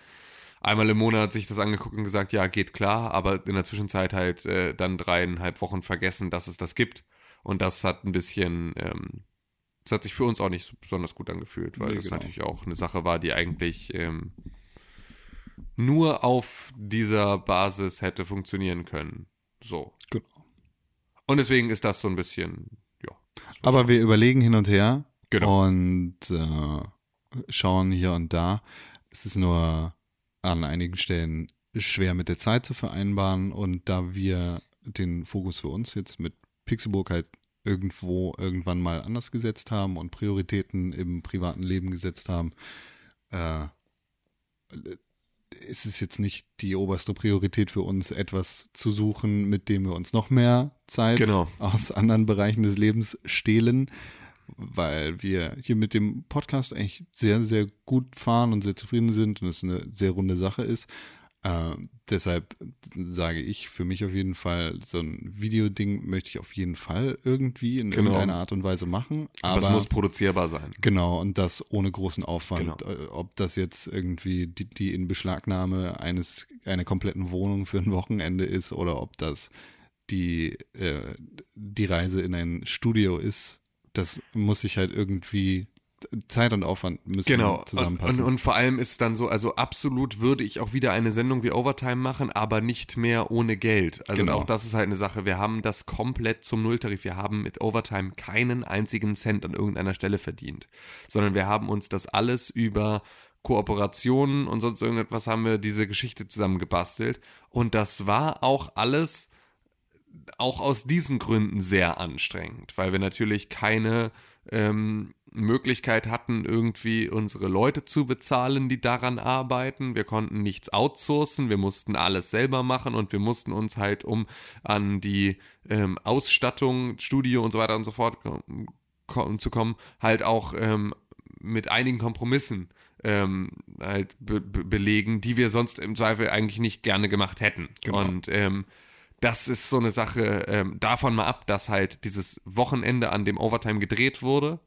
einmal im Monat sich das angeguckt und gesagt, ja, geht klar, aber in der Zwischenzeit halt äh, dann dreieinhalb Wochen vergessen, dass es das gibt. Und das hat ein bisschen, ähm, Das hat sich für uns auch nicht so besonders gut angefühlt, weil Nee, das genau. natürlich auch eine Sache war, die eigentlich ähm, nur auf dieser Basis hätte funktionieren können. So. Genau. Und deswegen ist das so ein bisschen, ja. Aber wir überlegen hin und her Genau. und äh, schauen hier und da. Es ist nur an einigen Stellen schwer mit der Zeit zu vereinbaren und da wir den Fokus für uns jetzt mit Pixelburg halt irgendwo irgendwann mal anders gesetzt haben und Prioritäten im privaten Leben gesetzt haben, äh, ist es jetzt nicht die oberste Priorität für uns, etwas zu suchen, mit dem wir uns noch mehr Zeit Genau. aus anderen Bereichen des Lebens stehlen, weil wir hier mit dem Podcast eigentlich sehr, sehr gut fahren und sehr zufrieden sind und es eine sehr runde Sache ist. Äh, deshalb sage ich für mich auf jeden Fall, so ein Videoding möchte ich auf jeden Fall irgendwie in Genau. irgendeiner Art und Weise machen. Aber, Aber, es muss produzierbar sein. Genau, und das ohne großen Aufwand. Genau. Äh, Ob das jetzt irgendwie die, die Inbeschlagnahme eines einer kompletten Wohnung für ein Wochenende ist oder ob das die, äh, die Reise in ein Studio ist, das muss sich halt irgendwie Zeit und Aufwand müssen Genau. Und, zusammenpassen. und, und vor allem ist dann so, also absolut würde ich auch wieder eine Sendung wie Overtime machen, aber nicht mehr ohne Geld. Also Genau. auch das ist halt eine Sache. Wir haben das komplett zum Nulltarif. Wir haben mit Overtime keinen einzigen Cent an irgendeiner Stelle verdient, sondern wir haben uns das alles über Kooperationen und sonst irgendetwas haben wir diese Geschichte zusammengebastelt. Und das war auch alles auch aus diesen Gründen sehr anstrengend, weil wir natürlich keine ähm, Möglichkeit hatten, irgendwie unsere Leute zu bezahlen, die daran arbeiten. Wir konnten nichts outsourcen, wir mussten alles selber machen und wir mussten uns halt, um an die ähm, Ausstattung, Studio und so weiter und so fort kom zu kommen, halt auch ähm, mit einigen Kompromissen ähm, halt be be belegen, die wir sonst im Zweifel eigentlich nicht gerne gemacht hätten. Genau. Und ähm, das ist so eine Sache, ähm, davon mal ab, dass halt dieses Wochenende, an dem Overtime gedreht wurde,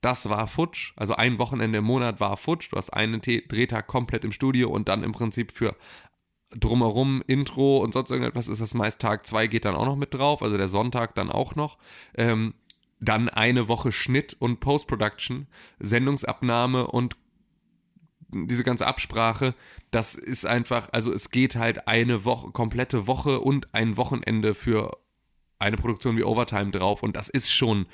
das war futsch. Also ein Wochenende im Monat war futsch. Du hast einen Drehtag komplett im Studio und dann im Prinzip für drumherum Intro und sonst irgendetwas ist das meist Tag zwei geht dann auch noch mit drauf, also der Sonntag dann auch noch. Ähm, dann eine Woche Schnitt und Post-Production, Sendungsabnahme und diese ganze Absprache, das ist einfach, also es geht halt eine Woche, komplette Woche und ein Wochenende für eine Produktion wie Overtime drauf und das ist schon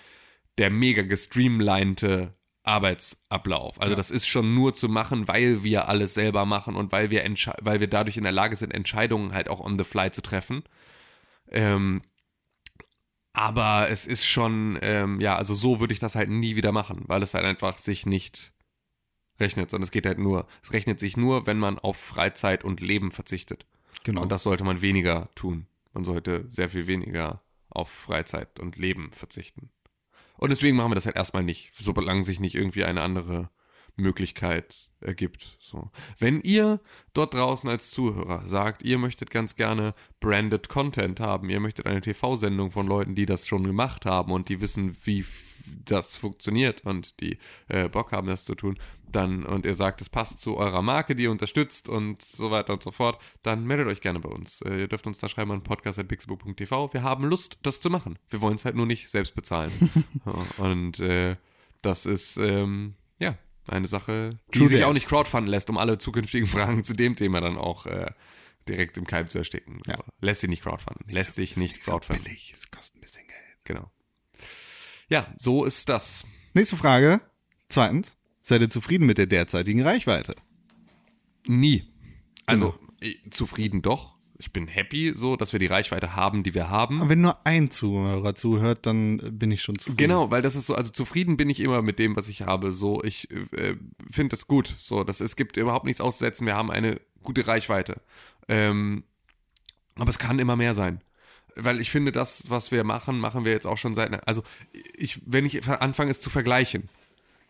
der mega gestreamlinete Arbeitsablauf. Also das ist schon nur zu machen, weil wir alles selber machen und weil wir, weil wir dadurch in der Lage sind, Entscheidungen halt auch on the fly zu treffen. Ähm, aber es ist schon, ähm, ja, also so würde ich das halt nie wieder machen, weil es halt einfach sich nicht rechnet, sondern es geht halt nur, es rechnet sich nur, wenn man auf Freizeit und Leben verzichtet. Genau. Und das sollte man weniger tun. Man sollte sehr viel weniger auf Freizeit und Leben verzichten. Und deswegen machen wir das halt erstmal nicht, solange sich nicht irgendwie eine andere Möglichkeit ergibt. So. Wenn ihr dort draußen als Zuhörer sagt, ihr möchtet ganz gerne branded Content haben, ihr möchtet eine TV-Sendung von Leuten, die das schon gemacht haben und die wissen, wie das funktioniert und die äh, Bock haben, das zu tun, dann und ihr sagt, es passt zu eurer Marke, die ihr unterstützt und so weiter und so fort, dann meldet euch gerne bei uns. Äh, ihr dürft uns da schreiben an podcast.pixelbook.tv. Wir haben Lust, das zu machen. Wir wollen es halt nur nicht selbst bezahlen. und äh, das ist ähm, ja eine Sache, die True sich that. auch nicht crowdfunden lässt, um alle zukünftigen Fragen zu dem Thema dann auch äh, direkt im Keim zu ersticken. Ja. So. Lässt sich nicht crowdfunden. Lässt sich nicht crowdfunden. billig, es kostet ein bisschen Geld. Genau. Ja, so ist das. Nächste Frage. Zweitens. Seid ihr zufrieden mit der derzeitigen Reichweite? Nie. Also ich, zufrieden doch. Ich bin happy, so, dass wir die Reichweite haben, die wir haben. Aber wenn nur ein Zuhörer zuhört, dann bin ich schon zufrieden. Genau, weil das ist so, also zufrieden bin ich immer mit dem, was ich habe. So, ich äh, finde das gut. So, das, es gibt überhaupt nichts auszusetzen. Wir haben eine gute Reichweite. Ähm, aber es kann immer mehr sein. Weil ich finde, das, was wir machen, machen wir jetzt auch schon seit. Also, ich, wenn ich anfange, es zu vergleichen,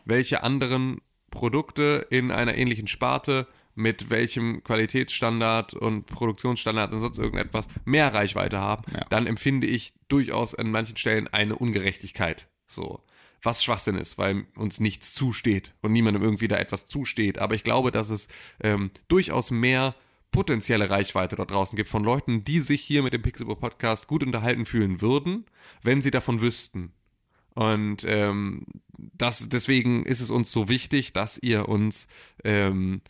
welche anderen Produkte in einer ähnlichen Sparte mit welchem Qualitätsstandard und Produktionsstandard und sonst irgendetwas mehr Reichweite haben, Ja. dann empfinde ich durchaus an manchen Stellen eine Ungerechtigkeit. So. Was Schwachsinn ist, weil uns nichts zusteht und niemandem irgendwie da etwas zusteht. Aber ich glaube, dass es ähm, durchaus mehr potenzielle Reichweite dort draußen gibt von Leuten, die sich hier mit dem Pixelbook Podcast gut unterhalten fühlen würden, wenn sie davon wüssten. Und ähm, das, deswegen ist es uns so wichtig, dass ihr uns ähm,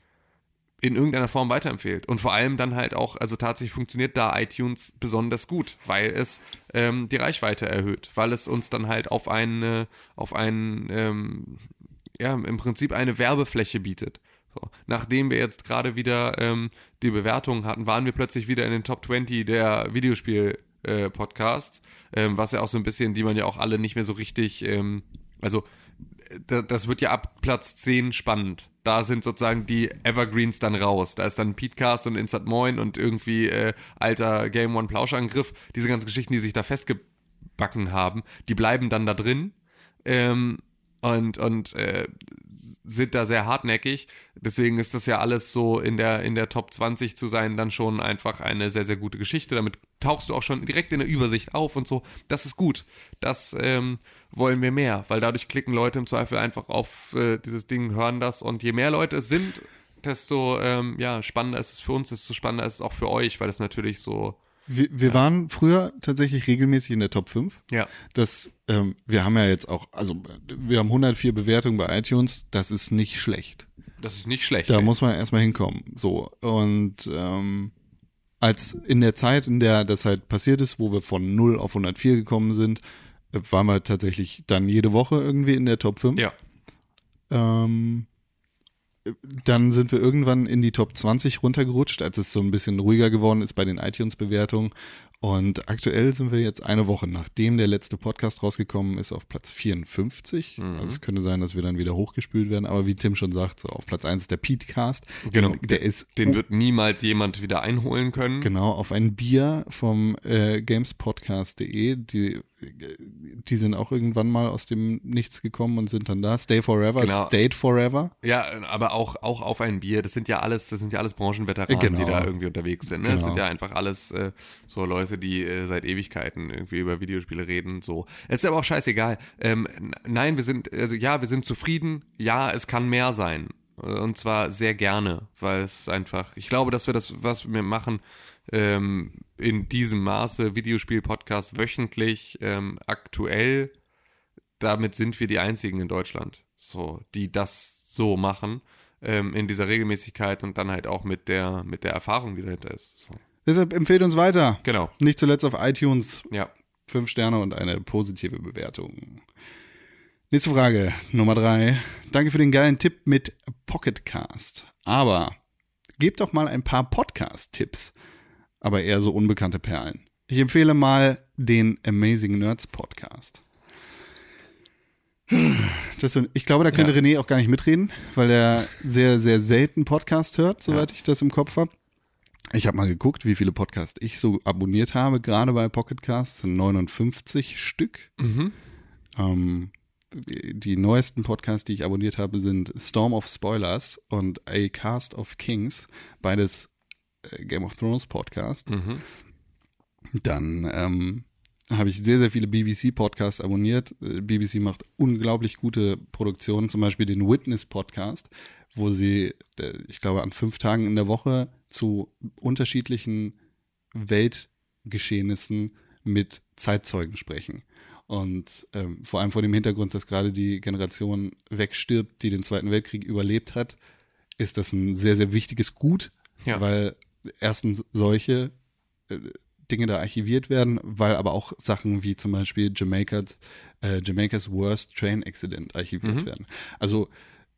in irgendeiner Form weiterempfehlt. Und vor allem dann halt auch, also tatsächlich funktioniert da iTunes besonders gut, weil es ähm, die Reichweite erhöht, weil es uns dann halt auf eine, auf einen, ähm, ja, im Prinzip eine Werbefläche bietet. So. Nachdem wir jetzt gerade wieder ähm, die Bewertungen hatten, waren wir plötzlich wieder in den Top 20 der Videospiel-Podcasts, äh, ähm, was ja auch so ein bisschen, die man ja auch alle nicht mehr so richtig, ähm, also das wird ja ab Platz 10 spannend. Da sind sozusagen die Evergreens dann raus. Da ist dann Petecast und Instant Moin und irgendwie äh, alter Game One Plauschangriff. Diese ganzen Geschichten, die sich da festgebacken haben, die bleiben dann da drin. Ähm, und und äh, sind da sehr hartnäckig. Deswegen ist das ja alles so in der, in der Top 20 zu sein, dann schon einfach eine sehr, sehr gute Geschichte. Damit tauchst du auch schon direkt in der Übersicht auf und so. Das ist gut. Das ähm, wollen wir mehr, weil dadurch klicken Leute im Zweifel einfach auf äh, dieses Ding, hören das und je mehr Leute es sind, desto ähm, ja, spannender ist es für uns, desto spannender ist es auch für euch, weil es natürlich so wir, wir ja. waren früher tatsächlich regelmäßig in der Top 5. Ja. Das, ähm, wir haben ja jetzt auch, also wir haben 104 Bewertungen bei iTunes, das ist nicht schlecht. Das ist nicht schlecht. Da ey. muss man erstmal hinkommen. So. Und ähm, als in der Zeit, in der das halt passiert ist, wo wir von 0 auf 104 gekommen sind, äh, waren wir tatsächlich dann jede Woche irgendwie in der Top 5. Ja. Ähm, dann sind wir irgendwann in die Top 20 runtergerutscht, als es so ein bisschen ruhiger geworden ist bei den iTunes-Bewertungen. Und aktuell sind wir jetzt eine Woche, nachdem der letzte Podcast rausgekommen ist, auf Platz 54. Mhm. Also es könnte sein, dass wir dann wieder hochgespült werden. Aber wie Tim schon sagt, so auf Platz 1 ist der Pete-Cast. Genau. Den, der ist. Den wird niemals jemand wieder einholen können. Genau, auf ein Bier vom äh, gamespodcast.de. Die die sind auch irgendwann mal aus dem Nichts gekommen und sind dann da. Stay Forever, genau. Stayed Forever. Ja, aber auch, auch auf ein Bier. Das sind ja alles, das sind ja alles Branchenveteranen, genau. die da irgendwie unterwegs sind. Ne? Genau. Das sind ja einfach alles äh, so Leute, die äh, seit Ewigkeiten irgendwie über Videospiele reden. So. Es ist aber auch scheißegal. Ähm, nein, wir sind, also ja, wir sind zufrieden. Ja, es kann mehr sein. Und zwar sehr gerne, weil es einfach, ich glaube, dass wir das, was wir machen, ähm, in diesem Maße Videospiel-Podcast wöchentlich ähm, aktuell. Damit sind wir die einzigen in Deutschland, so, die das so machen, ähm, in dieser Regelmäßigkeit und dann halt auch mit der, mit der Erfahrung, die dahinter ist. So. Deshalb empfehlt uns weiter. Genau. Nicht zuletzt auf iTunes. Ja. Fünf Sterne und eine positive Bewertung. Nächste Frage, Nummer drei. Danke für den geilen Tipp mit Pocketcast. Aber gebt doch mal ein paar Podcast-Tipps aber eher so unbekannte Perlen. Ich empfehle mal den Amazing Nerds Podcast. Das, ich glaube, da könnte ja. René auch gar nicht mitreden, weil er sehr, sehr selten Podcast hört, soweit ja. ich das im Kopf habe. Ich habe mal geguckt, wie viele Podcasts ich so abonniert habe, gerade bei Pocketcasts, sind 59 Stück. Mhm. Ähm, die, die, neuesten Podcasts, die ich abonniert habe, sind Storm of Spoilers und A Cast of Kings, beides Game of Thrones Podcast. Mhm. Dann ähm, habe ich sehr, sehr viele BBC-Podcasts abonniert. Äh, BBC macht unglaublich gute Produktionen, zum Beispiel den Witness-Podcast, wo sie, äh, ich glaube, an fünf Tagen in der Woche zu unterschiedlichen Weltgeschehnissen mit Zeitzeugen sprechen. Und ähm, vor allem vor dem Hintergrund, dass gerade die Generation wegstirbt, die den Zweiten Weltkrieg überlebt hat, ist das ein sehr, sehr wichtiges Gut, ja. weil erstens solche äh, Dinge da archiviert werden, weil aber auch Sachen wie zum Beispiel Jamaica's, äh, Jamaica's Worst Train Accident archiviert mhm. werden. Also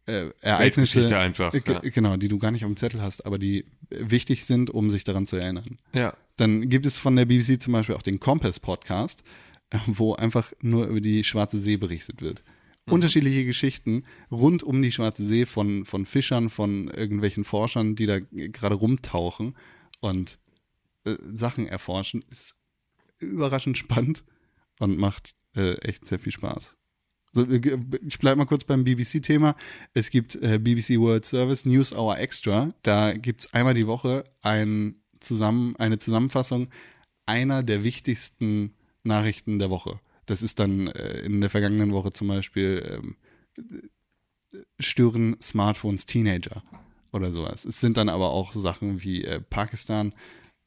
äh, Ereignisse, einfach, äh, ja. genau, die du gar nicht auf dem Zettel hast, aber die wichtig sind, um sich daran zu erinnern. Ja. Dann gibt es von der BBC zum Beispiel auch den Compass Podcast, äh, wo einfach nur über die Schwarze See berichtet wird. Mhm. Unterschiedliche Geschichten rund um die Schwarze See von, von Fischern, von irgendwelchen Forschern, die da gerade rumtauchen und äh, Sachen erforschen, ist überraschend spannend und macht äh, echt sehr viel Spaß. So, äh, ich bleibe mal kurz beim BBC-Thema. Es gibt äh, BBC World Service News Hour Extra. Da gibt es einmal die Woche ein zusammen, eine Zusammenfassung einer der wichtigsten Nachrichten der Woche. Das ist dann äh, in der vergangenen Woche zum Beispiel ähm, stören Smartphones Teenager oder sowas. Es sind dann aber auch so Sachen wie äh, Pakistan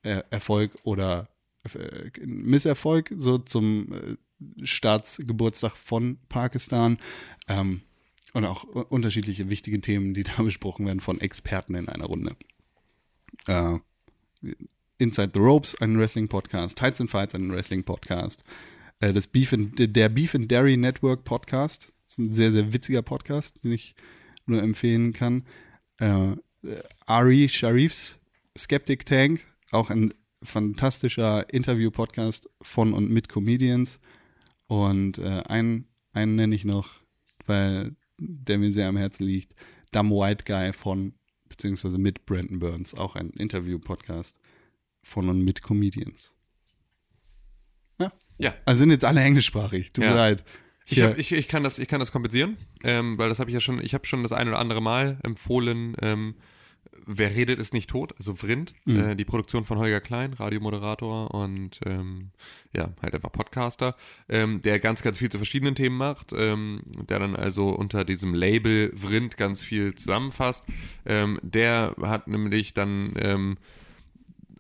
äh, Erfolg oder äh, Misserfolg so zum äh, Staatsgeburtstag von Pakistan. Ähm, und auch unterschiedliche wichtige Themen, die da besprochen werden von Experten in einer Runde. Äh, Inside the Ropes, ein Wrestling-Podcast, Tights and Fights, ein Wrestling-Podcast, äh, das Beef and, der Beef and Dairy Network Podcast, das ist ein sehr, sehr witziger Podcast, den ich nur empfehlen kann. Äh, Ari Sharifs Skeptic Tank, auch ein fantastischer Interview-Podcast von und mit Comedians. Und äh, einen, einen nenne ich noch, weil der mir sehr am Herzen liegt. Dumb White Guy von, beziehungsweise mit Brandon Burns, auch ein Interview-Podcast von und mit Comedians. Ja. Also sind jetzt alle englischsprachig, tut Ja. mir leid. Ich, Ja. hab, ich, ich, kann das, ich kann das kompensieren, ähm, weil das habe ich ja schon, ich habe schon das ein oder andere Mal empfohlen, ähm, Wer redet, ist nicht tot, also Vrind, Mhm. äh, die Produktion von Holger Klein, Radiomoderator und ähm, ja, halt einfach Podcaster, ähm, der ganz, ganz viel zu verschiedenen Themen macht, ähm, der dann also unter diesem Label Vrind ganz viel zusammenfasst. Ähm, der hat nämlich dann ähm,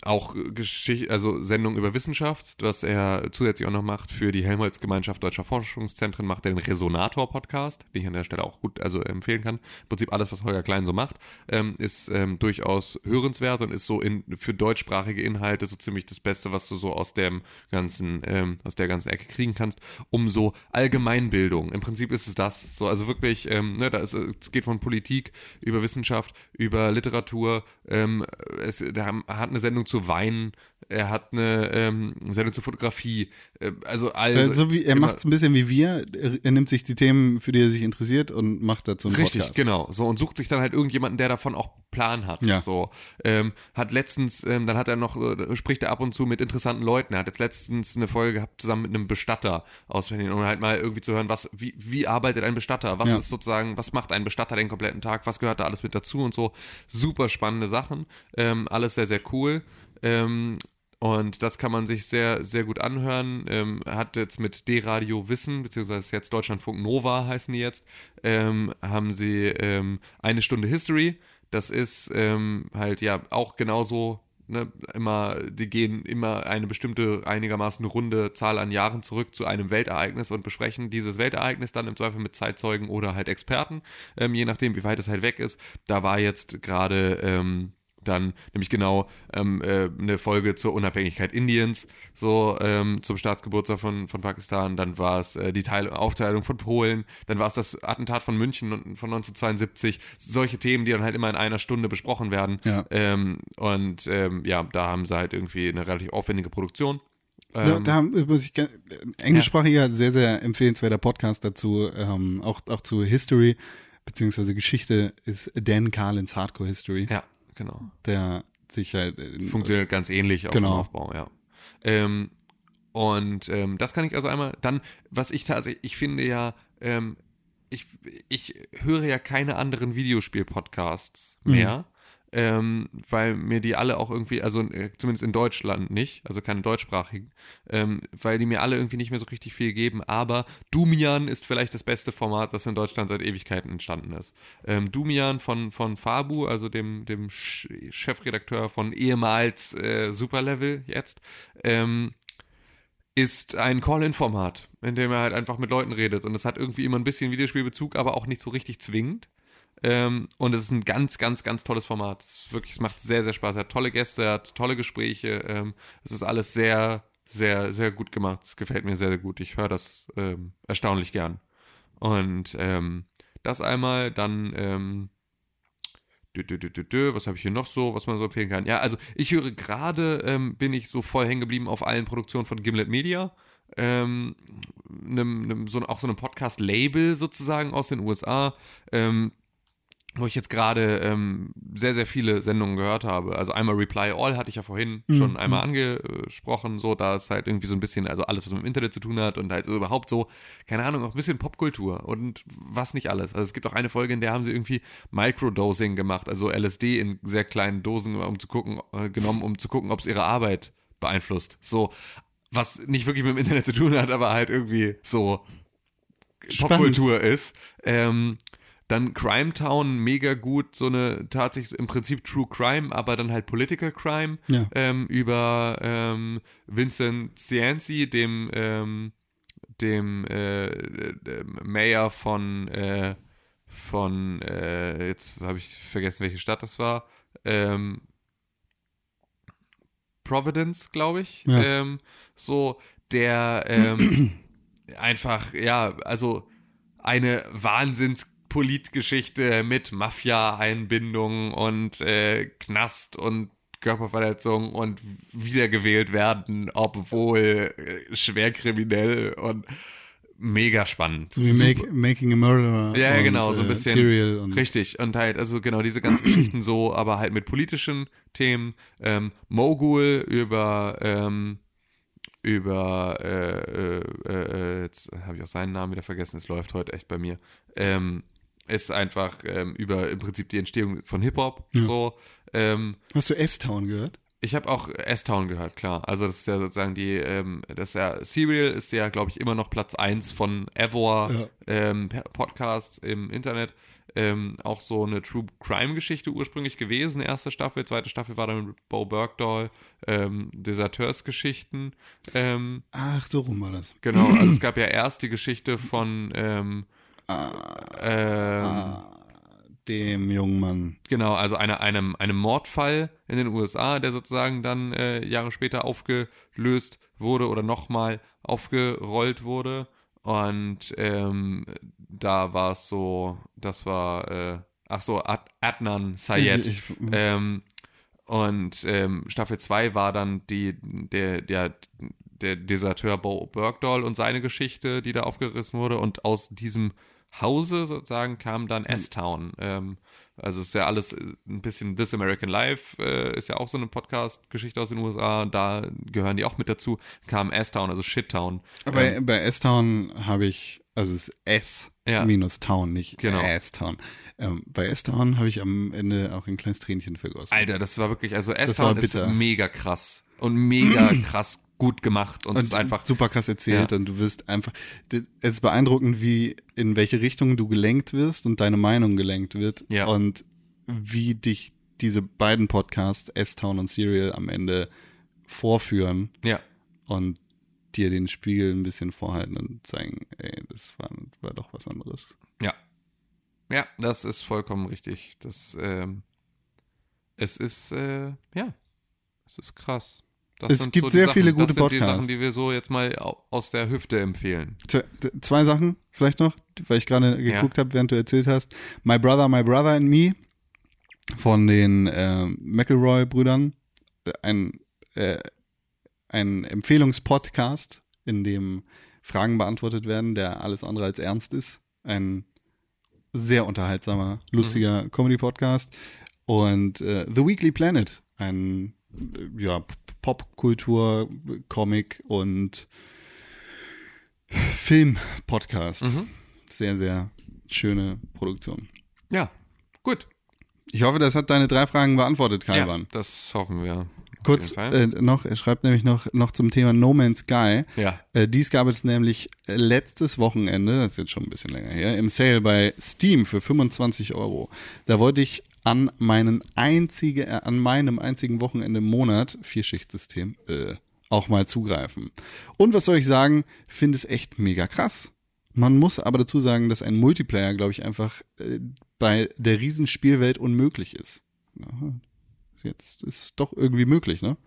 auch Geschichte, also Sendung über Wissenschaft, was er zusätzlich auch noch macht für die Helmholtz-Gemeinschaft Deutscher Forschungszentren, macht er den Resonator-Podcast, den ich an der Stelle auch gut also empfehlen kann. Im Prinzip alles, was Holger Klein so macht, ähm, ist ähm, durchaus hörenswert und ist so in, für deutschsprachige Inhalte so ziemlich das Beste, was du so aus dem ganzen, ähm, aus der ganzen Ecke kriegen kannst, um so Allgemeinbildung. Im Prinzip ist es das. So, also wirklich, ähm, ne, da ist, es geht von Politik über Wissenschaft, über Literatur, ähm, es, der hat eine Sendung zu Wein, er hat eine ähm, Sendung zur Fotografie, äh, also also Äh, so wie, er macht es ein bisschen wie wir. Er, nimmt sich die Themen, für die er sich interessiert und macht dazu einen Richtig, Podcast. genau. So und sucht sich dann halt irgendjemanden, der davon auch Plan hat. Ja. So ähm, hat letztens, ähm, dann hat er noch äh, spricht er ab und zu mit interessanten Leuten. Er hat jetzt letztens eine Folge gehabt zusammen mit einem Bestatter aus Berlin, um halt mal irgendwie zu hören, was wie wie arbeitet ein Bestatter? Was Ja. ist sozusagen, was macht ein Bestatter den kompletten Tag? Was gehört da alles mit dazu und so? Super spannende Sachen, ähm, alles sehr sehr cool. Ähm, und das kann man sich sehr, sehr gut anhören. Ähm, hat jetzt mit D-Radio Wissen, beziehungsweise jetzt Deutschlandfunk Nova heißen die jetzt, ähm, haben sie ähm, eine Stunde History. Das ist ähm, halt ja auch genauso, ne, immer, die gehen immer eine bestimmte, einigermaßen runde Zahl an Jahren zurück zu einem Weltereignis und besprechen dieses Weltereignis dann im Zweifel mit Zeitzeugen oder halt Experten, ähm, je nachdem, wie weit es halt weg ist. Da war jetzt gerade ähm, dann nämlich genau ähm, äh, eine Folge zur Unabhängigkeit Indiens, so ähm, zum Staatsgeburtstag von, von Pakistan, dann war es äh, die Teil Aufteilung von Polen, dann war es das Attentat von München von 1972, solche Themen, die dann halt immer in einer Stunde besprochen werden. Ja. Ähm, und ähm, ja, da haben sie halt irgendwie eine relativ aufwendige Produktion. Da, Ähm, da muss ich, ge- englischsprachiger, sehr, sehr empfehlenswerter Podcast dazu, ähm, auch, auch zu History, beziehungsweise Geschichte, ist Dan Carlins Hardcore History, ja, genau. der sich halt, äh, funktioniert ganz ähnlich auf Genau. dem Aufbau, ja. Ähm, und ähm, das kann ich also einmal, dann, was ich tatsächlich, ich finde ja, ähm, ich, ich höre ja keine anderen Videospiel-Podcasts mehr, ähm, weil mir die alle auch irgendwie, also äh, zumindest in Deutschland nicht, also keine deutschsprachigen, ähm, weil die mir alle irgendwie nicht mehr so richtig viel geben, aber Dumian ist vielleicht das beste Format, das in Deutschland seit Ewigkeiten entstanden ist. Ähm, Dumian von, von Fabu, also dem, dem Ch- Chefredakteur von ehemals äh, Superlevel jetzt, ähm, ist ein Call-In-Format, in dem er halt einfach mit Leuten redet. Und es hat irgendwie immer ein bisschen Videospielbezug, aber auch nicht so richtig zwingend. Ähm, und es ist ein ganz, ganz, ganz tolles Format. Es, wirklich, es macht sehr, sehr Spaß. Er hat tolle Gäste, er hat tolle Gespräche. Ähm, es ist alles sehr, sehr, sehr gut gemacht. Es gefällt mir sehr, sehr gut. Ich höre das ähm, erstaunlich gern. Und ähm, das einmal, dann dü, dü, dü, dü, was habe ich hier noch so, was man so empfehlen kann? Ja, also ich höre gerade, ähm, bin ich so voll hängen geblieben auf allen Produktionen von Gimlet Media. Ähm, einem, einem, so, auch so einem Podcast-Label sozusagen aus den USA, ähm, wo ich jetzt gerade ähm, sehr, sehr viele Sendungen gehört habe. Also einmal Reply All hatte ich ja vorhin schon einmal angesprochen, so da ist halt irgendwie so ein bisschen, also alles, was mit dem Internet zu tun hat und halt überhaupt so, keine Ahnung, auch ein bisschen Popkultur und was nicht alles. Also es gibt auch eine Folge, in der haben sie irgendwie Microdosing gemacht, also LSD in sehr kleinen Dosen, um zu gucken, äh, genommen, um zu gucken, ob es ihre Arbeit beeinflusst. So, was nicht wirklich mit dem Internet zu tun hat, aber halt irgendwie so. Popkultur ist. Ähm, dann Crime Town, mega gut, so eine tatsächlich im Prinzip True Crime, aber dann halt Political Crime Ja. ähm, über ähm, Vincent Cianci, dem ähm, dem äh, äh, Mayor von äh, von äh, jetzt habe ich vergessen, welche Stadt das war. Ähm, Providence, glaube ich. Ja. Ähm, so, der ähm, einfach, ja, also eine Wahnsinnspolitgeschichte mit Mafia-Einbindung und äh, Knast und Körperverletzung und wiedergewählt werden, obwohl äh, schwer kriminell und mega spannend. So wie Make, Making a Murderer. Ja, ja, und, genau, so ein äh, bisschen. Serial und richtig. Und halt, also genau, diese ganzen Geschichten so, aber halt mit politischen Themen. Ähm, Mogul über, ähm, über, äh, äh, äh, jetzt habe ich auch seinen Namen wieder vergessen, es läuft heute echt bei mir. Ähm, ist einfach ähm, über im Prinzip die Entstehung von Hip-Hop. So, ähm, Hast du S-Town gehört? ich habe auch S-Town gehört, klar. Also das ist ja sozusagen die, ähm, das ist ja, Serial ist ja, glaube ich, immer noch Platz eins von Evor Ja. ähm, Podcasts im Internet. Ähm, auch so eine True Crime Geschichte ursprünglich gewesen, erste Staffel, zweite Staffel war dann mit Bo Bergdahl, ähm, Deserteursgeschichten. Ähm, Ach, so rum war das. genau, also es gab ja erst die Geschichte von ähm, ähm, Dem jungen Mann. Genau, also eine, einem, einem Mordfall in den USA, der sozusagen dann äh, Jahre später aufgelöst wurde oder nochmal aufgerollt wurde. Und ähm, da war es so, das war, äh, ach so, Ad Adnan Sayed. Ich- ich- ähm, und ähm, Staffel 2 war dann die, der, der, der Deserteur Bo Bergdahl und seine Geschichte, die da aufgerissen wurde. Und aus diesem Hause sozusagen kam dann S-Town. Ähm, also es ist ja alles äh, ein bisschen This American Life, äh, ist ja auch so eine Podcast-Geschichte aus den USA. Da gehören die auch mit dazu. Kam S-Town, also Shit-Town. Bei, bei S-Town habe ich, also es ist S Ja. minus Town, nicht Genau. S-Town. Ähm, bei S-Town habe ich am Ende auch ein kleines Tränchen vergossen. Alter, das war wirklich, also S-Town ist mega krass und mega krass gut gemacht und, es ist einfach super krass erzählt Ja. und du wirst einfach, es ist beeindruckend, wie, in welche Richtung du gelenkt wirst und deine Meinung gelenkt wird Ja. und wie dich diese beiden Podcasts, S-Town und Serial, am Ende vorführen ja. und dir den Spiegel ein bisschen vorhalten und sagen, ey, das war, war doch was anderes. Ja. Ja, das ist vollkommen richtig. Das, ähm, es ist, äh, ja, es ist krass. Das Es gibt die sehr Sachen, viele gute Das sind die Podcasts. Sachen, die wir so jetzt mal au- aus der Hüfte empfehlen. Zwei, Sachen vielleicht noch, weil ich gerade geguckt habe, während du erzählt hast. My Brother, My Brother and Me von den äh, McElroy-Brüdern. Ein, äh, ein Empfehlungspodcast, in dem Fragen beantwortet werden, der alles andere als ernst ist. Ein sehr unterhaltsamer, lustiger Comedy-Podcast. Und äh, The Weekly Planet, ein ja, Popkultur, Comic und Film-Podcast. Sehr, sehr schöne Produktion. Ja, gut. Ich hoffe, das hat deine drei Fragen beantwortet, Ja, Kalban. das hoffen wir. Kurz äh, noch, er schreibt nämlich noch, noch zum Thema No Man's Sky. Ja. Äh, dies gab es nämlich letztes Wochenende, das ist jetzt schon ein bisschen länger her, im Sale bei Steam für 25 Euro. Da wollte ich an meinen einzige, äh, an meinem einzigen Wochenende im Monat, Vierschichtsystem, äh, auch mal zugreifen. Und was soll ich sagen, finde es echt mega krass. Man muss aber dazu sagen, dass ein Multiplayer, glaube ich, einfach äh, bei der Riesenspielwelt unmöglich ist. Ja, jetzt ist doch irgendwie möglich, ne?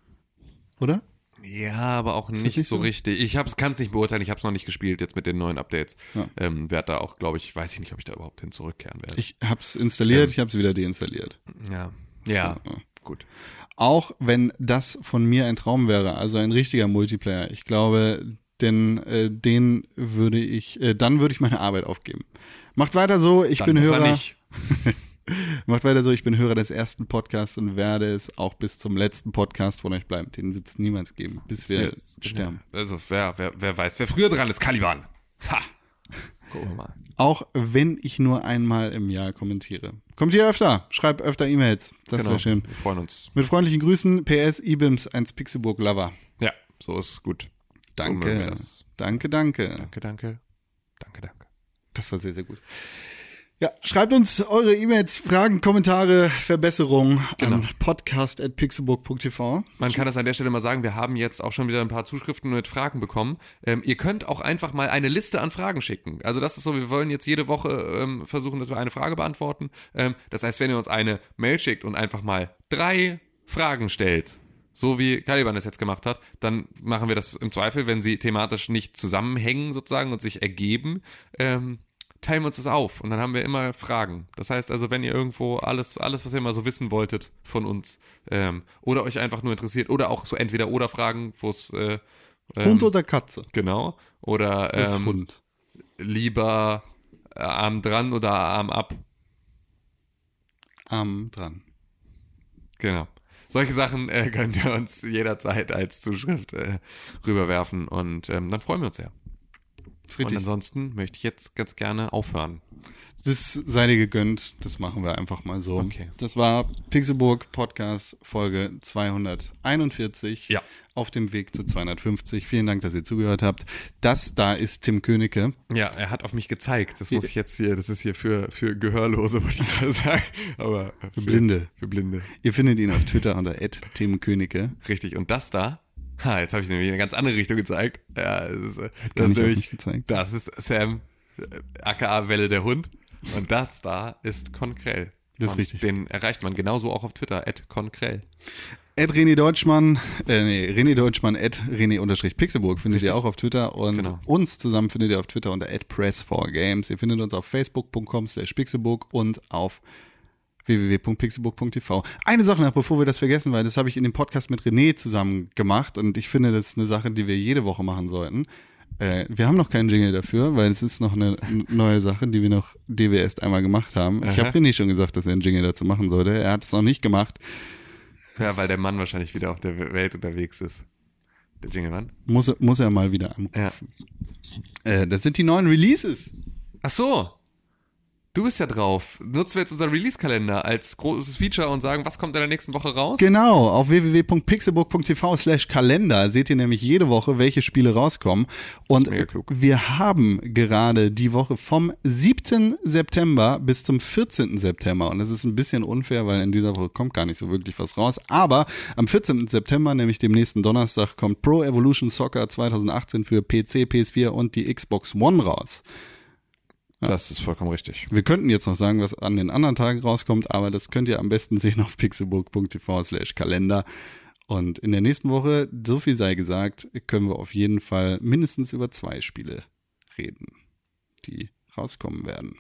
Oder? Ja, aber auch nicht, nicht so richtig. Ich kann es nicht beurteilen, ich habe es noch nicht gespielt jetzt mit den neuen Updates. Ja. Ähm, werde da auch, glaube ich, weiß ich nicht, ob ich da überhaupt hin zurückkehren werde. Ich hab's installiert, ich hab's wieder deinstalliert. ja. Ja, So. gut. Auch wenn das von mir ein Traum wäre, also ein richtiger Multiplayer. Ich glaube, denn äh, den würde ich, äh, dann würde ich meine Arbeit aufgeben. Macht weiter so, ich Dann bin Hörer. Macht weiter so, ich bin Hörer des ersten Podcasts und werde es auch bis zum letzten Podcast von euch bleiben. Den wird es niemals geben, bis wir Jetzt- sterben. Ja, also wer, wer, wer weiß, wer früher dran ist, Caliban. Ha! Gucken wir mal. Auch wenn ich nur einmal im Jahr kommentiere. Kommt ihr öfter, schreibt öfter E-Mails. Das Genau. wäre schön. Wir freuen uns. Mit freundlichen Grüßen, PS Ibims, 1 Pixelburg Lover. Ja, so ist es gut. Danke. Danke, danke. Danke, danke. Danke, danke. Das war sehr, sehr gut. Ja, schreibt uns eure E-Mails, Fragen, Kommentare, Verbesserungen Genau. an podcast.pixelburg.tv. Man kann das an der Stelle mal sagen, wir haben jetzt auch schon wieder ein paar Zuschriften mit Fragen bekommen. Ähm, ihr könnt auch einfach mal eine Liste an Fragen schicken. Also das ist so, wir wollen jetzt jede Woche ähm, versuchen, dass wir eine Frage beantworten. Ähm, das heißt, wenn ihr uns eine Mail schickt und einfach mal drei Fragen stellt, so wie Caliban das jetzt gemacht hat, dann machen wir das im Zweifel, wenn sie thematisch nicht zusammenhängen sozusagen und sich ergeben, ähm, teilen wir uns das auf und dann haben wir immer Fragen. Das heißt also, wenn ihr irgendwo alles, alles, was ihr mal so wissen wolltet von uns ähm, oder euch einfach nur interessiert oder auch so entweder oder Fragen, wo es äh, ähm, Hund oder Katze? genau oder ähm, Hund. lieber äh, Arm dran oder Arm ab, Arm dran. genau. Solche Sachen äh, könnt ihr uns jederzeit als Zuschrift äh, rüberwerfen und ähm, dann freuen wir uns sehr. Ist Und richtig. ansonsten möchte ich jetzt ganz gerne aufhören. Das sei dir gegönnt, das machen wir einfach mal so. Okay. Das war Pixelburg Podcast Folge 241 Ja. auf dem Weg zu 250. Vielen Dank, dass ihr zugehört habt. Das da ist Tim Königke. Ja, er hat auf mich gezeigt. Das muss ich jetzt hier, das ist hier für, für Gehörlose, wollte ich gerade sagen. Aber äh, für, Blinde. Für Blinde. Ihr findet ihn auf Twitter unter Tim Königke. Richtig. Und das da, ha, jetzt habe ich nämlich in eine ganz andere Richtung gezeigt. Ja, das ist, äh, das ist nicht auf nämlich, gezeigt. das ist Sam, äh, aka Welle der Hund. Und das da ist Konkrell. Das ist richtig. Den erreicht man genauso auch auf Twitter, at Konkrell. Ed René Deutschmann, äh, nee, René Deutschmann, Ed René unterstrich Pixelburg findet ihr auch auf Twitter und Genau. uns zusammen findet ihr auf Twitter unter @press4games. Ihr findet uns auf facebook.com slash pixelburg und auf www.pixelburg.tv. Eine Sache noch, bevor wir das vergessen, weil das habe ich in dem Podcast mit René zusammen gemacht und ich finde, das ist eine Sache, die wir jede Woche machen sollten. Äh, wir haben noch keinen Jingle dafür, weil es ist noch eine neue Sache, die wir noch, die wir erst einmal gemacht haben. Ich Aha. habe René schon gesagt, dass er einen Jingle dazu machen sollte. Er hat es noch nicht gemacht. Ja, weil der Mann wahrscheinlich wieder auf der Welt unterwegs ist. Der Jingle-Mann. Muss, muss er mal wieder anrufen. Äh, das sind die neuen Releases. Ach so. Du bist ja drauf. Nutzen wir jetzt unseren Release-Kalender als großes Feature und sagen, was kommt in der nächsten Woche raus? Genau, auf www.pixelbook.tv slash Kalender seht ihr nämlich jede Woche, welche Spiele rauskommen. Und wir haben gerade die Woche vom 7. September bis zum 14. September. Und das ist ein bisschen unfair, weil in dieser Woche kommt gar nicht so wirklich was raus. Aber am 14. September, nämlich dem nächsten Donnerstag, kommt Pro Evolution Soccer 2018 für PC, PS4 und die Xbox One raus. Das ist vollkommen richtig. Wir könnten jetzt noch sagen, was an den anderen Tagen rauskommt, aber das könnt ihr am besten sehen auf pixelburg.tv slash Kalender. Und in der nächsten Woche, so viel sei gesagt, können wir auf jeden Fall mindestens über zwei Spiele reden, die rauskommen werden.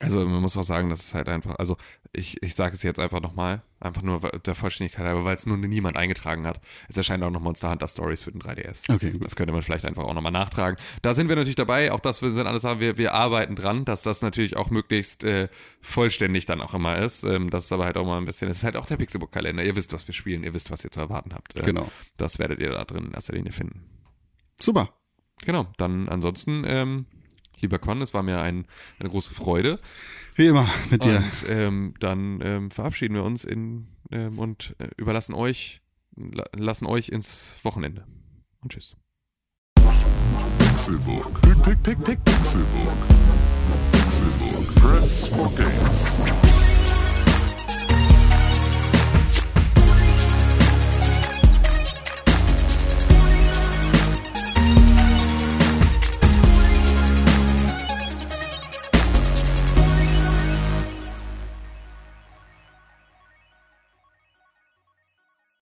Also man muss auch sagen, das ist halt einfach, also ich, ich sage es jetzt einfach nochmal, einfach nur der Vollständigkeit halber, weil es nur niemand eingetragen hat. Es erscheint auch noch Monster Hunter Stories für den 3DS. Okay, gut. Das könnte man vielleicht einfach auch nochmal nachtragen. Da sind wir natürlich dabei, auch das wir sind alles Sachen, wir, wir arbeiten dran, dass das natürlich auch möglichst äh, vollständig dann auch immer ist. Ähm, das ist aber halt auch mal ein bisschen, es ist halt auch der Pixelbook-Kalender. Ihr wisst, was wir spielen, ihr wisst, was ihr zu erwarten habt. Äh, Genau. Das werdet ihr da drin in erster Linie finden. Super. Genau, dann ansonsten, ähm, lieber Con, es war mir ein, eine große Freude. Wie immer mit dir. Und ähm, dann ähm, verabschieden wir uns in, ähm, und äh, überlassen euch, la lassen euch ins Wochenende. Und tschüss. Pixelburg. Pick, pick, pick, pick, Pixelburg. Pixelburg. Press for games.